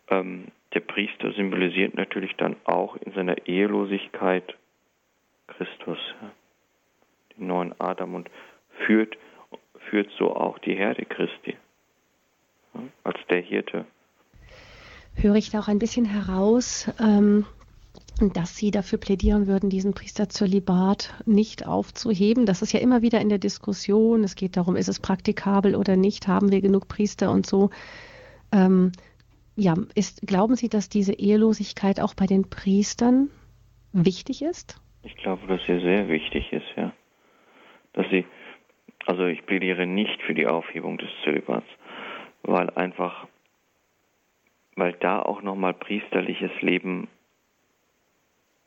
ähm, der Priester symbolisiert natürlich dann auch in seiner Ehelosigkeit Christus, den neuen Adam und führt, führt so auch die Herde Christi als der Hirte. Höre ich da auch ein bisschen heraus, ähm, dass Sie dafür plädieren würden, diesen Priesterzölibat nicht aufzuheben. Das ist ja immer wieder in der Diskussion. Es geht darum, ist es praktikabel oder nicht? Haben wir genug Priester und so? Ähm, ja, ist, glauben Sie, dass diese Ehelosigkeit auch bei den Priestern wichtig ist? Ich glaube, dass sie sehr wichtig ist, ja. Dass sie, also ich plädiere nicht für die Aufhebung des Zölibats, weil einfach, weil da auch nochmal priesterliches Leben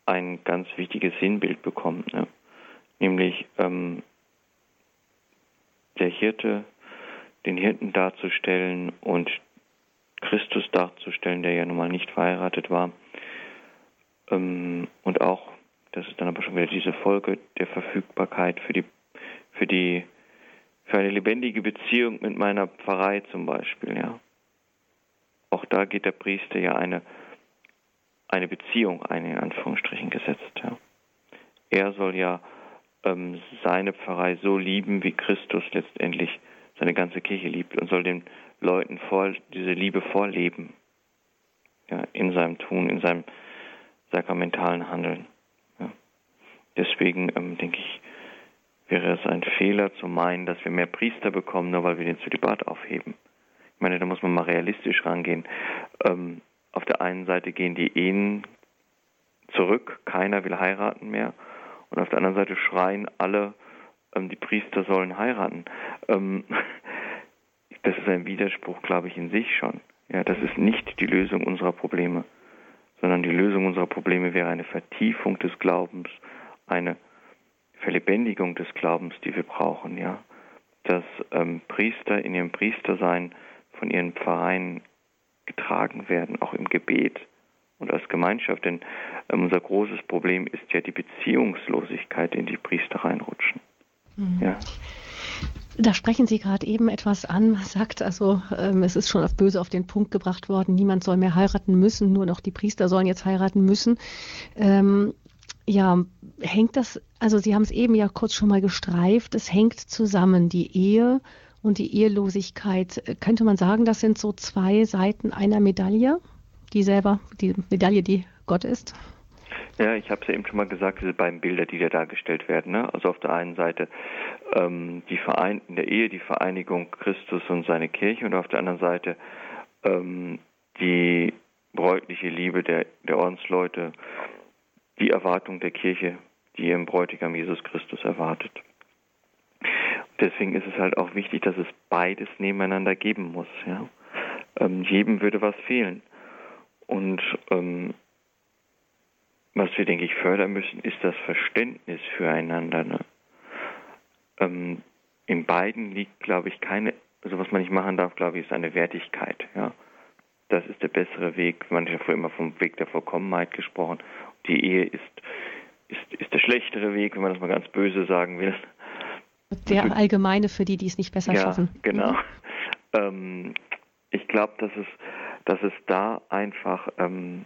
ein ganz wichtiges Sinnbild bekommt, ne? nämlich ähm, der Hirte, den Hirten darzustellen und Christus darzustellen, der ja nun mal nicht verheiratet war. Ähm, und auch, das ist dann aber schon wieder diese Folge der Verfügbarkeit für die, für die, für eine lebendige Beziehung mit meiner Pfarrei zum Beispiel, ja. Auch da geht der Priester ja eine eine Beziehung ein, in Anführungsstrichen gesetzt. Ja. Er soll ja ähm, seine Pfarrei so lieben, wie Christus letztendlich seine ganze Kirche liebt und soll den Leuten vor, diese Liebe vorleben. Ja, in seinem Tun, in seinem sakramentalen Handeln. Ja. Deswegen ähm, denke ich, wäre es ein Fehler zu meinen, dass wir mehr Priester bekommen, nur weil wir den Zölibat aufheben. Ich meine, da muss man mal realistisch rangehen. Ähm, auf der einen Seite gehen die Ehen zurück, keiner will heiraten mehr. Und auf der anderen Seite schreien alle, ähm, die Priester sollen heiraten. Ähm, das ist ein Widerspruch, glaube ich, in sich schon. Ja, das ist nicht die Lösung unserer Probleme, sondern die Lösung unserer Probleme wäre eine Vertiefung des Glaubens, eine Verlebendigung des Glaubens, die wir brauchen. Ja, dass ähm, Priester in ihrem Priestersein von ihren Pfarreien getragen werden, auch im Gebet und als Gemeinschaft. Denn Ähm, unser großes Problem ist ja die Beziehungslosigkeit, in die Priester reinrutschen. Mhm. Ja. Da sprechen Sie gerade eben etwas an, man sagt also, ähm, es ist schon auf böse auf den Punkt gebracht worden, niemand soll mehr heiraten müssen, nur noch die Priester sollen jetzt heiraten müssen. Ähm, ja, hängt das, also Sie haben es eben ja kurz schon mal gestreift, es hängt zusammen, die Ehe und die Ehelosigkeit. Könnte man sagen, das sind so zwei Seiten einer Medaille, die selber, die Medaille, die Gott ist? Ja, ich habe es ja eben schon mal gesagt, diese beiden Bilder, die da dargestellt werden. Ne? Also auf der einen Seite ähm, die Verein in der Ehe die Vereinigung Christus und seine Kirche und auf der anderen Seite ähm, die bräutliche Liebe der, der Ordensleute, die Erwartung der Kirche, die ihren Bräutigam Jesus Christus erwartet. Deswegen ist es halt auch wichtig, dass es beides nebeneinander geben muss. Ja? Ähm, jedem würde was fehlen. Und ähm, was wir, denke ich, fördern müssen, ist das Verständnis füreinander. Ne? Ähm, in beiden liegt, glaube ich, keine, also was man nicht machen darf, glaube ich, ist eine Wertigkeit. Ja? Das ist der bessere Weg. Man hat ja immer vom Weg der Vollkommenheit gesprochen. Die Ehe ist, ist, ist der schlechtere Weg, wenn man das mal ganz böse sagen will. Der allgemeine für die, die es nicht besser ja, schaffen. Genau. Ähm, ich glaube, dass es, dass es da einfach ähm,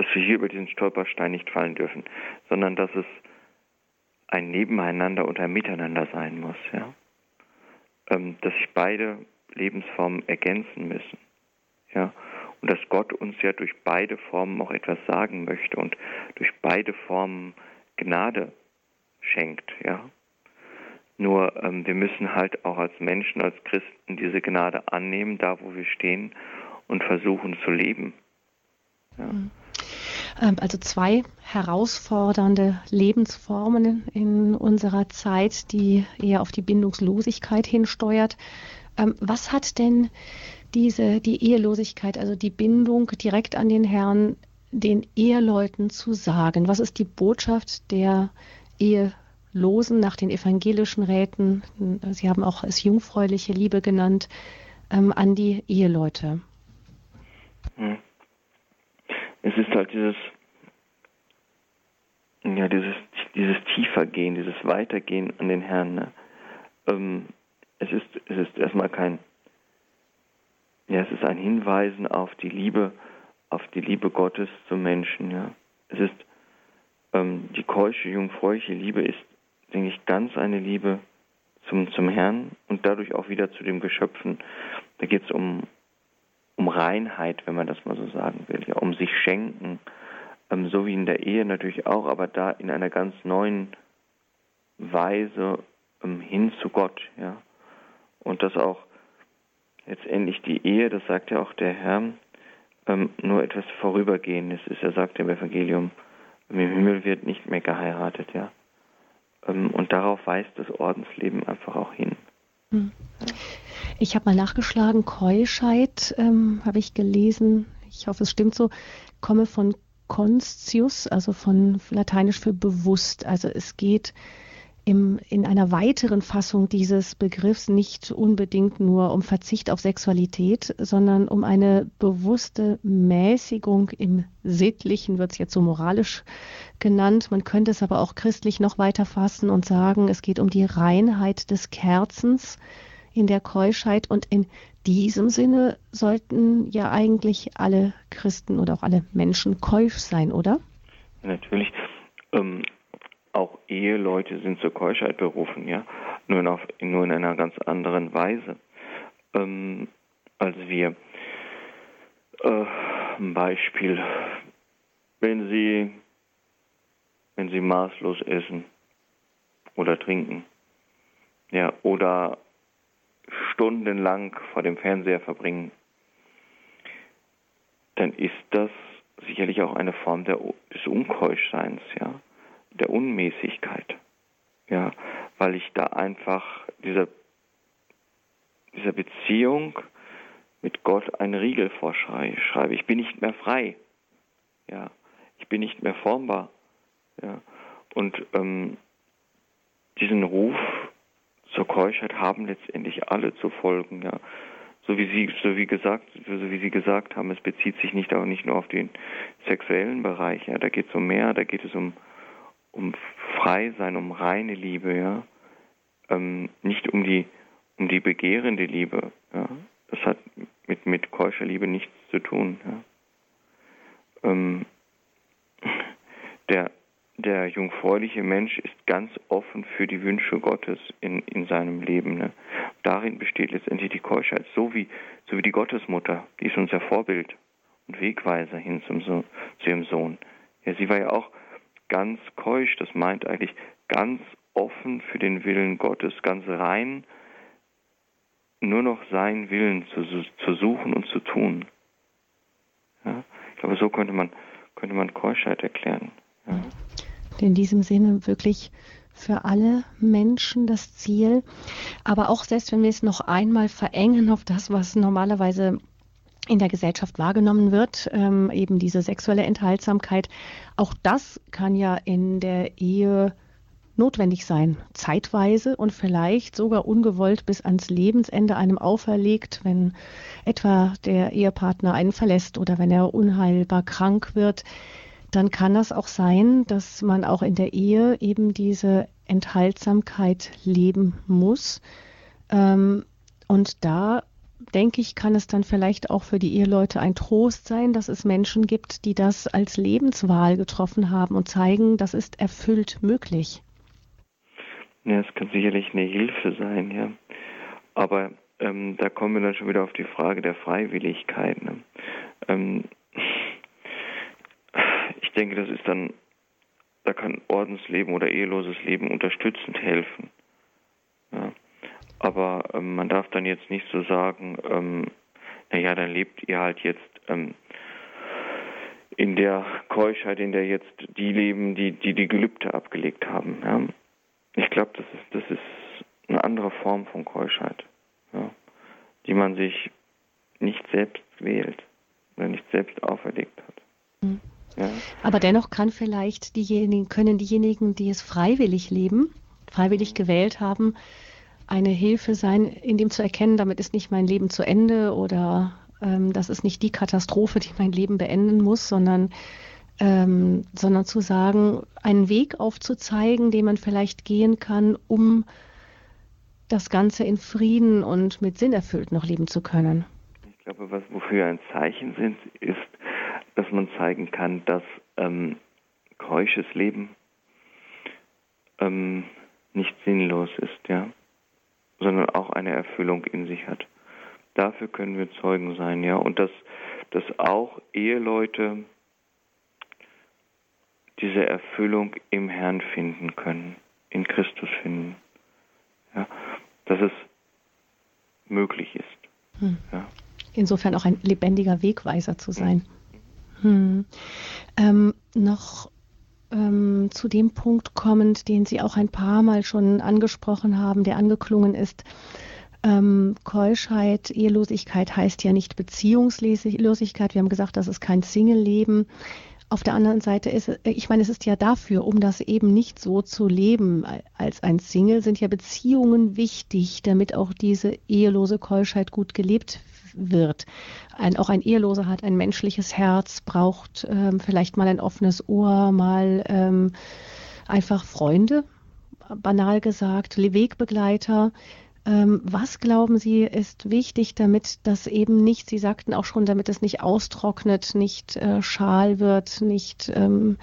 dass wir hier über diesen Stolperstein nicht fallen dürfen, sondern dass es ein Nebeneinander und ein Miteinander sein muss, ja. Ähm, dass sich beide Lebensformen ergänzen müssen, ja. Und dass Gott uns ja durch beide Formen auch etwas sagen möchte und durch beide Formen Gnade schenkt, ja. Nur ähm, wir müssen halt auch als Menschen, als Christen diese Gnade annehmen, da wo wir stehen und versuchen zu leben. Ja. Mhm. Ähm, also zwei herausfordernde Lebensformen in unserer Zeit, die eher auf die Bindungslosigkeit hinsteuert. Ähm, was hat denn diese, die Ehelosigkeit, also die Bindung direkt an den Herrn, den Eheleuten zu sagen? Was ist die Botschaft der Ehelosen nach den evangelischen Räten? Sie haben auch es jungfräuliche Liebe genannt, ähm, an die Eheleute. Hm es ist halt dieses, ja, dieses, dieses Tiefergehen, dieses Weitergehen an den Herrn. Ne? Ähm, es ist, es ist erstmal kein, ja, es ist ein Hinweisen auf die Liebe, auf die Liebe Gottes zum Menschen. Ja, es ist ähm, die keusche, jungfräuliche Liebe ist, denke ich, ganz eine Liebe zum, zum Herrn und dadurch auch wieder zu den Geschöpfen. Da geht es um, um Reinheit, wenn man das mal so sagen will, ja, um sich schenken, ähm, so wie in der Ehe natürlich auch, aber da in einer ganz neuen Weise ähm, hin zu Gott, ja. Und dass auch letztendlich die Ehe, das sagt ja auch der Herr, ähm, nur etwas Vorübergehendes ist. Er sagt im Evangelium, im Himmel wird nicht mehr geheiratet, ja. Ähm, und darauf weist das Ordensleben einfach auch hin. Hm. Ich habe mal nachgeschlagen, Keuschheit ähm, habe ich gelesen, ich hoffe es stimmt so, komme von conscius, also von lateinisch für bewusst. Also es geht im, in einer weiteren Fassung dieses Begriffs nicht unbedingt nur um Verzicht auf Sexualität, sondern um eine bewusste Mäßigung im Sittlichen, wird es jetzt so moralisch genannt. Man könnte es aber auch christlich noch weiter fassen und sagen, es geht um die Reinheit des Kerzens in der Keuschheit und in diesem Sinne sollten ja eigentlich alle Christen oder auch alle Menschen keusch sein, oder? Natürlich. Ähm, auch Eheleute sind zur Keuschheit berufen, ja, nur, auf, nur in einer ganz anderen Weise. Ähm, als wir. Äh, ein Beispiel, wenn Sie, wenn Sie maßlos essen oder trinken, ja, oder stundenlang vor dem Fernseher verbringen, dann ist das sicherlich auch eine Form der, des Unkeuschseins, ja der Unmäßigkeit. Ja, weil ich da einfach dieser, dieser Beziehung mit Gott einen Riegel vorschreibe. Ich bin nicht mehr frei. Ja, ich bin nicht mehr formbar. Ja, und ähm, diesen Ruf zur Keuschheit haben letztendlich alle zu folgen. Ja, so wie Sie, so wie gesagt, so wie Sie gesagt haben, es bezieht sich nicht auch nicht nur auf den sexuellen Bereich, ja, da geht es um mehr, da geht es um, um Freisein, um reine Liebe, ja, ähm, nicht um die, um die begehrende Liebe, ja, das hat mit, mit keuscher Liebe nichts zu tun, ja. Ähm, der, der jungfräuliche Mensch ist ganz offen für die Wünsche Gottes in, in seinem Leben. Ne? Darin besteht letztendlich die Keuschheit, so wie, so wie die Gottesmutter, die ist unser Vorbild und Wegweiser hin zum Sohn, zu ihrem Sohn. Ja, sie war ja auch ganz keusch, das meint eigentlich ganz offen für den Willen Gottes, ganz rein, nur noch seinen Willen zu, zu suchen und zu tun. Ja? Ich glaube, so könnte man, könnte man Keuschheit erklären. Ja? In diesem Sinne wirklich für alle Menschen das Ziel. Aber auch selbst wenn wir es noch einmal verengen auf das, was normalerweise in der Gesellschaft wahrgenommen wird, ähm, eben diese sexuelle Enthaltsamkeit, auch das kann ja in der Ehe notwendig sein, zeitweise und vielleicht sogar ungewollt bis ans Lebensende einem auferlegt, wenn etwa der Ehepartner einen verlässt oder wenn er unheilbar krank wird dann kann das auch sein, dass man auch in der Ehe eben diese Enthaltsamkeit leben muss. Ähm, und da denke ich, kann es dann vielleicht auch für die Eheleute ein Trost sein, dass es Menschen gibt, die das als Lebenswahl getroffen haben und zeigen, das ist erfüllt möglich. Ja, es kann sicherlich eine Hilfe sein, ja. Aber ähm, da kommen wir dann schon wieder auf die Frage der Freiwilligkeit. Ne? Ähm, ich denke, das ist dann, da kann Ordensleben oder eheloses Leben unterstützend helfen. Ja. Aber ähm, man darf dann jetzt nicht so sagen, ähm, naja, dann lebt ihr halt jetzt ähm, in der Keuschheit, in der jetzt die leben, die die, die Gelübde abgelegt haben. Ja. Ich glaube, das ist, das ist eine andere Form von Keuschheit, ja, die man sich nicht selbst wählt oder nicht selbst auferlegt hat. Mhm. Aber dennoch kann vielleicht diejenigen, können diejenigen, die es freiwillig leben, freiwillig gewählt haben, eine Hilfe sein, in dem zu erkennen, damit ist nicht mein Leben zu Ende oder ähm, das ist nicht die Katastrophe, die mein Leben beenden muss, sondern, ähm, sondern zu sagen, einen Weg aufzuzeigen, den man vielleicht gehen kann, um das Ganze in Frieden und mit Sinn erfüllt noch leben zu können. Ich glaube, was wofür ein Zeichen sind, ist, dass man zeigen kann, dass ähm, keusches Leben ähm, nicht sinnlos ist, ja, sondern auch eine Erfüllung in sich hat. Dafür können wir Zeugen sein, ja, und dass, dass auch Eheleute diese Erfüllung im Herrn finden können, in Christus finden, ja, dass es möglich ist. Hm. Ja. Insofern auch ein lebendiger Wegweiser zu sein. Hm. Hm. Ähm, noch ähm, zu dem Punkt kommend, den Sie auch ein paar Mal schon angesprochen haben, der angeklungen ist. Ähm, Keuschheit, Ehelosigkeit heißt ja nicht Beziehungslosigkeit. Wir haben gesagt, das ist kein Single-Leben. Auf der anderen Seite ist, ich meine, es ist ja dafür, um das eben nicht so zu leben als ein Single, sind ja Beziehungen wichtig, damit auch diese ehelose Keuschheit gut gelebt wird. Ein, auch ein Eheloser hat ein menschliches Herz, braucht ähm, vielleicht mal ein offenes Ohr, mal ähm, einfach Freunde, banal gesagt, Wegbegleiter. Ähm, was glauben Sie ist wichtig, damit das eben nicht, Sie sagten auch schon, damit es nicht austrocknet, nicht äh, schal wird, nicht ähm,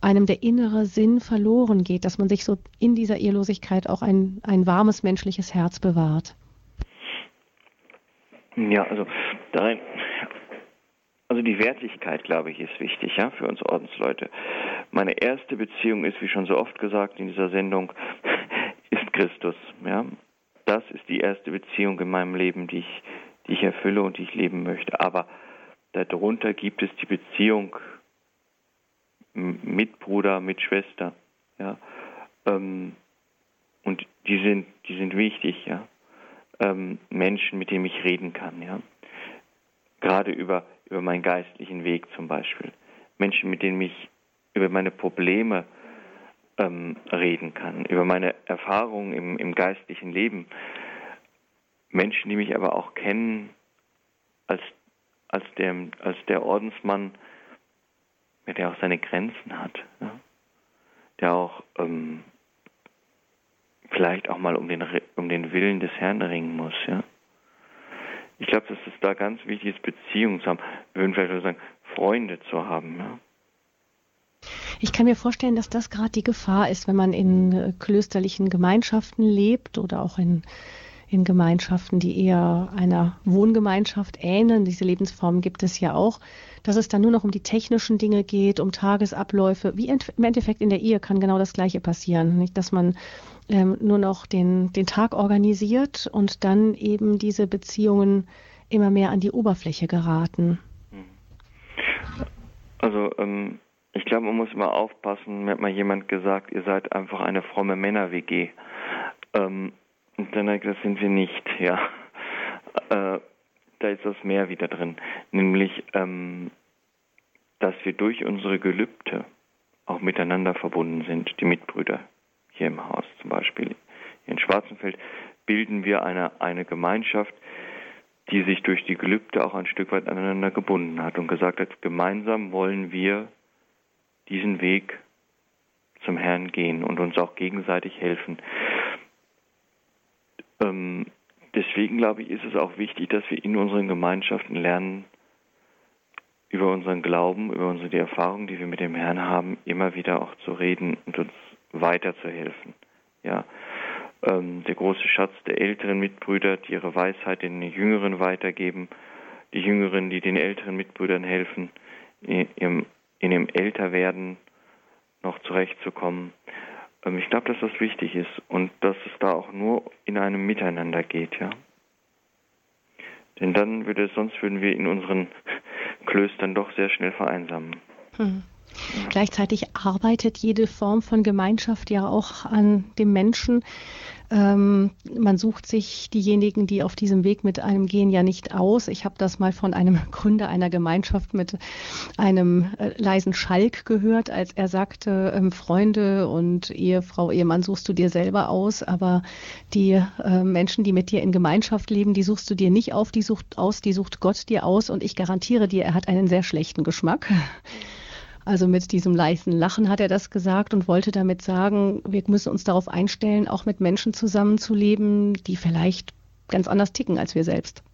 einem der innere Sinn verloren geht, dass man sich so in dieser Ehelosigkeit auch ein, ein warmes menschliches Herz bewahrt? Ja, also darin, also die Wertigkeit, glaube ich, ist wichtig, ja, für uns Ordensleute. Meine erste Beziehung ist, wie schon so oft gesagt in dieser Sendung, ist Christus, ja. Das ist die erste Beziehung in meinem Leben, die ich, die ich erfülle und die ich leben möchte. Aber darunter gibt es die Beziehung mit Bruder, mit Schwester, ja. Ähm, und die sind, die sind wichtig, ja ähm, Menschen, mit denen ich reden kann, ja. Gerade über, über meinen geistlichen Weg zum Beispiel. Menschen, mit denen ich über meine Probleme ähm, reden kann, über meine Erfahrungen im, im geistlichen Leben. Menschen, die mich aber auch kennen als, als, der, als der Ordensmann, der auch seine Grenzen hat, ja? der auch ähm, vielleicht auch mal um den, um den Willen des Herrn ringen muss. Ja? Ich glaube, dass es da ganz wichtig ist, Beziehungen zu haben. Wir würden vielleicht sagen, Freunde zu haben. Ja? Ich kann mir vorstellen, dass das gerade die Gefahr ist, wenn man in äh, klösterlichen Gemeinschaften lebt oder auch in, in Gemeinschaften, die eher einer Wohngemeinschaft ähneln. Diese Lebensformen gibt es ja auch, dass es dann nur noch um die technischen Dinge geht, um Tagesabläufe. Wie im Endeffekt in der Ehe kann genau das Gleiche passieren, nicht? Dass man ähm, nur noch den, den Tag organisiert und dann eben diese Beziehungen immer mehr an die Oberfläche geraten. Also ähm, ich glaube, man muss immer aufpassen. Mir hat mal jemand gesagt, ihr seid einfach eine fromme Männer-WG. Ähm, gesagt, das sind wir nicht, ja. Äh, da ist das mehr wieder drin. Nämlich, ähm, dass wir durch unsere Gelübde auch miteinander verbunden sind, die Mitbrüder hier im Haus zum Beispiel. Hier in Schwarzenfeld bilden wir eine, eine Gemeinschaft, die sich durch die Gelübde auch ein Stück weit aneinander gebunden hat und gesagt hat, gemeinsam wollen wir diesen Weg zum Herrn gehen und uns auch gegenseitig helfen. Ähm, deswegen glaube ich, ist es auch wichtig, dass wir in unseren Gemeinschaften lernen, über unseren Glauben, über unsere die Erfahrungen, die wir mit dem Herrn haben, immer wieder auch zu reden und uns weiterzuhelfen. Ja, ähm, der große Schatz der älteren Mitbrüder, die ihre Weisheit den Jüngeren weitergeben, die Jüngeren, die den älteren Mitbrüdern helfen, ihrem in dem Älterwerden noch zurechtzukommen. Ähm, ich glaube, dass das wichtig ist und dass es da auch nur in einem Miteinander geht, ja. Denn dann würde es, sonst würden wir in unseren Klöstern doch sehr schnell vereinsamen. Hm. Gleichzeitig arbeitet jede Form von Gemeinschaft ja auch an dem Menschen. Ähm, man sucht sich diejenigen, die auf diesem Weg mit einem gehen, ja nicht aus. Ich habe das mal von einem Gründer einer Gemeinschaft mit einem äh, leisen Schalk gehört, als er sagte, ähm, Freunde und Ehefrau, Ehemann suchst du dir selber aus, aber die äh, Menschen, die mit dir in Gemeinschaft leben, die suchst du dir nicht auf, die sucht aus, die sucht Gott dir aus und ich garantiere dir, er hat einen sehr schlechten Geschmack. Also mit diesem leichten Lachen hat er das gesagt und wollte damit sagen, wir müssen uns darauf einstellen, auch mit Menschen zusammenzuleben, die vielleicht ganz anders ticken als wir selbst.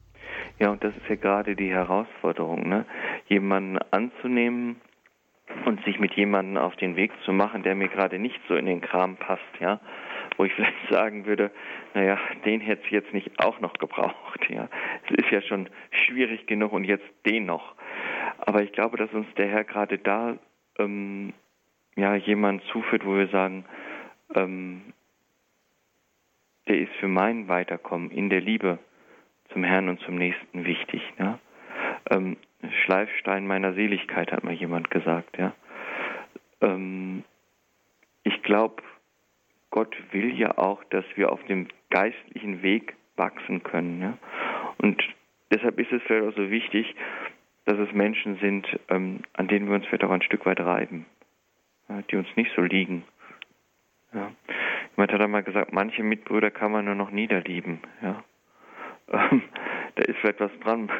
Ja, und das ist ja gerade die Herausforderung, ne? jemanden anzunehmen und sich mit jemandem auf den Weg zu machen, der mir gerade nicht so in den Kram passt, ja, wo ich vielleicht sagen würde, naja, den hätte ich jetzt nicht auch noch gebraucht, ja. Es ist ja schon schwierig genug und jetzt den noch. Aber ich glaube, dass uns der Herr gerade da ähm, ja jemand zuführt, wo wir sagen, ähm, der ist für mein Weiterkommen in der Liebe zum Herrn und zum Nächsten wichtig. Ja? Ähm, Schleifstein meiner Seligkeit, hat mal jemand gesagt. Ja? Ähm, ich glaube, Gott will ja auch, dass wir auf dem geistlichen Weg wachsen können. Ja? Und deshalb ist es vielleicht auch so wichtig, dass es Menschen sind, ähm, an denen wir uns vielleicht auch ein Stück weit reiben, ja, die uns nicht so liegen. Ja. Jemand hat einmal gesagt, manche Mitbrüder kann man nur noch niederlieben. Ja. Ähm, da ist vielleicht was dran.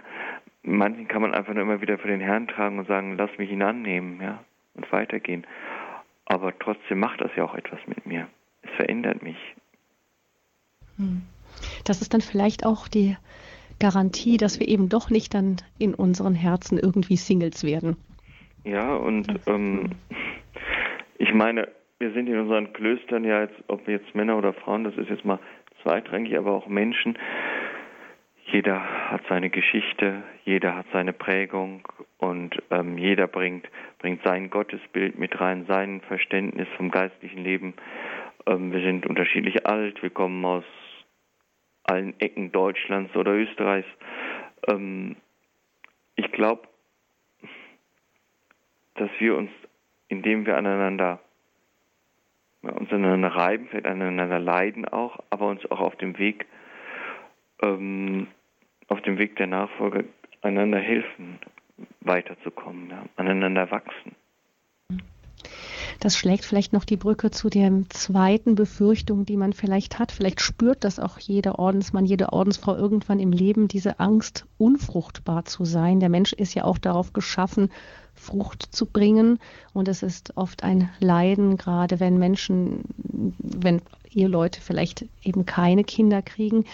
Manchen kann man einfach nur immer wieder für den Herrn tragen und sagen, lass mich ihn annehmen, ja, und weitergehen. Aber trotzdem macht das ja auch etwas mit mir. Es verändert mich. Hm. Das ist dann vielleicht auch die Garantie, dass wir eben doch nicht dann in unseren Herzen irgendwie Singles werden. Ja, und ähm, ich meine, wir sind in unseren Klöstern ja jetzt, ob jetzt Männer oder Frauen, das ist jetzt mal zweitrangig, aber auch Menschen. Jeder hat seine Geschichte, jeder hat seine Prägung und ähm, jeder bringt, bringt sein Gottesbild mit rein, sein Verständnis vom geistlichen Leben. Ähm, wir sind unterschiedlich alt, wir kommen aus allen Ecken Deutschlands oder Österreichs. Ähm, ich glaube, dass wir uns, indem wir aneinander uns aneinander reiben, vielleicht aneinander leiden auch, aber uns auch auf dem Weg, ähm, auf dem Weg der Nachfolge einander helfen, weiterzukommen, ja, aneinander wachsen. Das schlägt vielleicht noch die Brücke zu der zweiten Befürchtung, die man vielleicht hat. Vielleicht spürt das auch jeder Ordensmann, jede Ordensfrau irgendwann im Leben, diese Angst, unfruchtbar zu sein. Der Mensch ist ja auch darauf geschaffen, Frucht zu bringen. Und es ist oft ein Leiden, gerade wenn Menschen, wenn Eheleute vielleicht eben keine Kinder kriegen.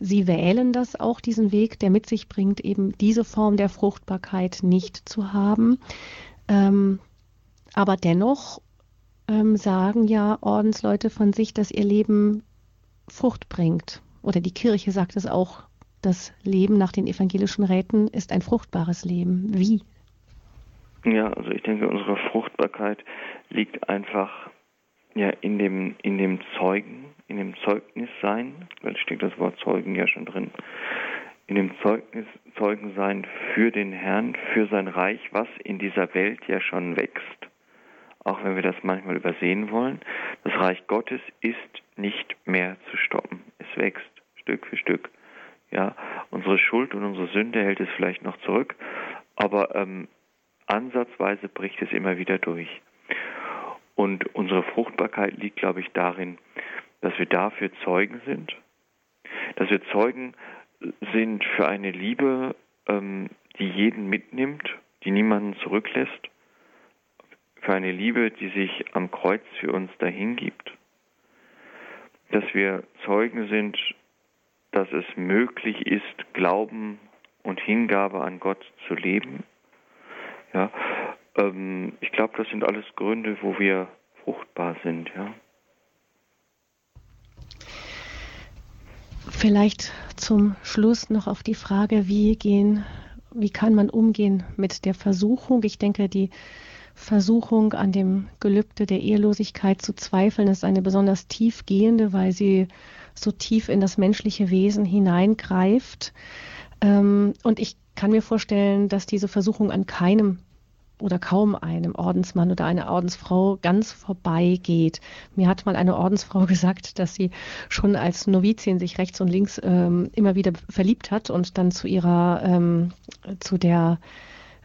Sie wählen das auch, diesen Weg, der mit sich bringt, eben diese Form der Fruchtbarkeit nicht zu haben. Ähm, aber dennoch ähm, sagen ja Ordensleute von sich, dass ihr Leben Frucht bringt. Oder die Kirche sagt es auch, das Leben nach den evangelischen Räten ist ein fruchtbares Leben. Wie? Ja, also ich denke, unsere Fruchtbarkeit liegt einfach ja in dem, in dem Zeugen, in dem Zeugnis sein, weil steht das Wort Zeugen ja schon drin, in dem Zeugnis, Zeugen sein für den Herrn, für sein Reich, was in dieser Welt ja schon wächst. Auch wenn wir das manchmal übersehen wollen. Das Reich Gottes ist nicht mehr zu stoppen. Es wächst Stück für Stück. Ja, unsere Schuld und unsere Sünde hält es vielleicht noch zurück, aber ähm, ansatzweise bricht es immer wieder durch. Und unsere Fruchtbarkeit liegt, glaube ich, darin, dass wir dafür Zeugen sind, dass wir Zeugen sind für eine Liebe, ähm, die jeden mitnimmt, die niemanden zurücklässt, für eine Liebe, die sich am Kreuz für uns dahingibt, dass wir Zeugen sind, dass es möglich ist, Glauben und Hingabe an Gott zu leben. Ja, ähm, ich glaube, das sind alles Gründe, wo wir fruchtbar sind. Ja. Vielleicht zum Schluss noch auf die Frage, wie gehen, wie kann man umgehen mit der Versuchung? Ich denke, die Versuchung an dem Gelübde der Ehelosigkeit zu zweifeln ist eine besonders tiefgehende, weil sie so tief in das menschliche Wesen hineingreift. Ähm, und ich kann mir vorstellen, dass diese Versuchung an keinem oder kaum einem Ordensmann oder einer Ordensfrau ganz vorbeigeht. Mir hat mal eine Ordensfrau gesagt, dass sie schon als Novizin sich rechts und links ähm, immer wieder verliebt hat und dann zu ihrer, ähm, zu der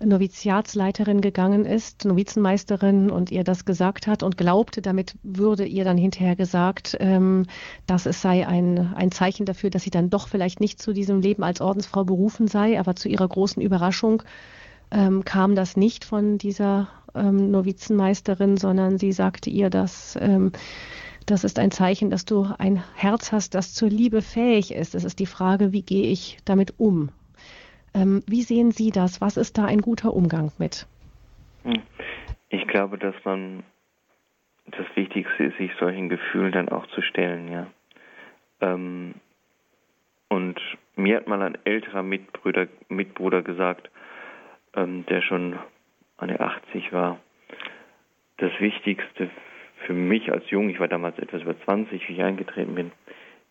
Noviziatsleiterin gegangen ist, Novizenmeisterin, und ihr das gesagt hat und glaubte, damit würde ihr dann hinterher gesagt, ähm, dass es sei ein, ein Zeichen dafür, dass sie dann doch vielleicht nicht zu diesem Leben als Ordensfrau berufen sei, aber zu ihrer großen Überraschung ähm, kam das nicht von dieser ähm, Novizenmeisterin, sondern sie sagte ihr, dass ähm, das ist ein Zeichen, dass du ein Herz hast, das zur Liebe fähig ist. Es ist die Frage, wie gehe ich damit um? Ähm, wie sehen Sie das? Was ist da ein guter Umgang mit? Hm. Ich glaube, dass man das Wichtigste ist, sich solchen Gefühlen dann auch zu stellen, ja. Ähm, und mir hat mal ein älterer Mitbrüder, Mitbruder gesagt, ähm, der schon an der 80 war. Das Wichtigste für mich als Jung, ich war damals etwas über 20, wie ich eingetreten bin,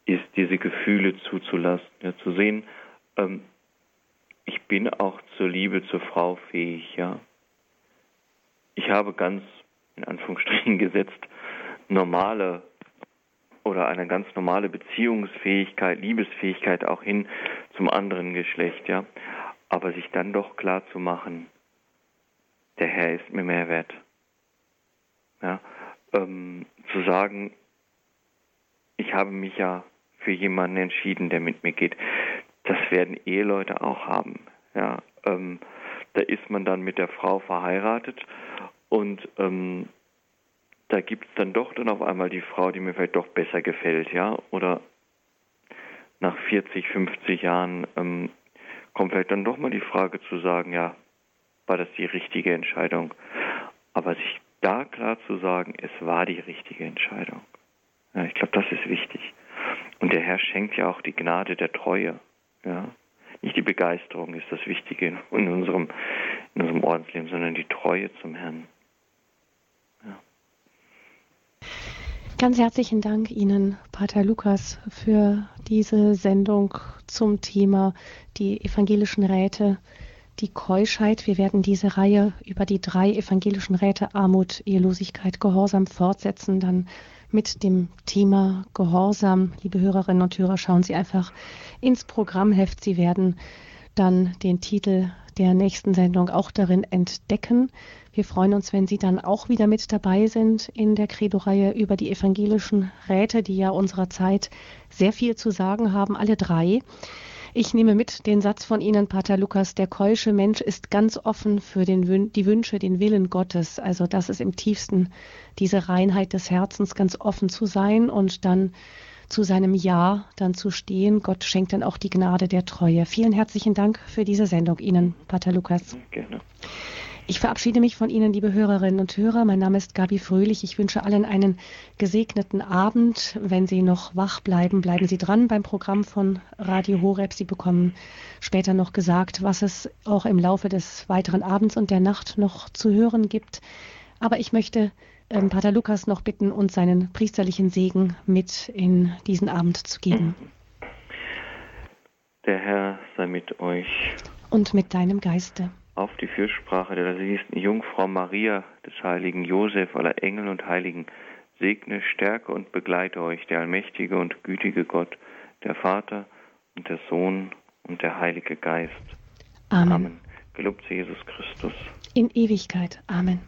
ist diese Gefühle zuzulassen, ja, zu sehen, ähm, ich bin auch zur Liebe zur Frau fähig, ja. Ich habe ganz, in Anführungsstrichen gesetzt, normale oder eine ganz normale Beziehungsfähigkeit, Liebesfähigkeit auch hin zum anderen Geschlecht, ja aber sich dann doch klar zu machen, der Herr ist mir mehr wert. Ja, ähm, zu sagen, ich habe mich ja für jemanden entschieden, der mit mir geht. Das werden Eheleute auch haben. Ja, ähm, da ist man dann mit der Frau verheiratet und ähm, da gibt es dann doch dann auf einmal die Frau, die mir vielleicht doch besser gefällt, ja, oder nach 40, 50 Jahren ähm, kommt vielleicht dann doch mal die Frage zu sagen, ja, war das die richtige Entscheidung? Aber sich da klar zu sagen, es war die richtige Entscheidung. Ja, ich glaube, das ist wichtig. Und der Herr schenkt ja auch die Gnade der Treue. Ja? Nicht die Begeisterung ist das Wichtige in unserem, in unserem Ordensleben, sondern die Treue zum Herrn. Ganz herzlichen Dank Ihnen, Pater Lukas, für diese Sendung zum Thema die evangelischen Räte, die Keuschheit. Wir werden diese Reihe über die drei evangelischen Räte Armut, Ehelosigkeit, Gehorsam fortsetzen, dann mit dem Thema Gehorsam. Liebe Hörerinnen und Hörer, schauen Sie einfach ins Programmheft. Sie werden dann den Titel der nächsten Sendung auch darin entdecken. Wir freuen uns, wenn Sie dann auch wieder mit dabei sind in der Credo-Reihe über die evangelischen Räte, die ja unserer Zeit sehr viel zu sagen haben, alle drei. Ich nehme mit den Satz von Ihnen, Pater Lukas, der keusche Mensch ist ganz offen für den, die Wünsche, den Willen Gottes. Also das ist im tiefsten diese Reinheit des Herzens, ganz offen zu sein und dann zu seinem Ja dann zu stehen. Gott schenkt dann auch die Gnade der Treue. Vielen herzlichen Dank für diese Sendung Ihnen, Pater Lukas. Gerne. Ich verabschiede mich von Ihnen, liebe Hörerinnen und Hörer. Mein Name ist Gabi Fröhlich. Ich wünsche allen einen gesegneten Abend. Wenn Sie noch wach bleiben, bleiben Sie dran beim Programm von Radio Horeb. Sie bekommen später noch gesagt, was es auch im Laufe des weiteren Abends und der Nacht noch zu hören gibt. Aber ich möchte ähm, Pater Lukas noch bitten, uns seinen priesterlichen Segen mit in diesen Abend zu geben. Der Herr sei mit euch. Und mit deinem Geiste auf die Fürsprache der seligsten Jungfrau Maria, des heiligen Josef, aller Engel und Heiligen, segne, stärke und begleite euch der allmächtige und gütige Gott, der Vater und der Sohn und der Heilige Geist. Amen. Amen. Gelobt Jesus Christus. In Ewigkeit. Amen.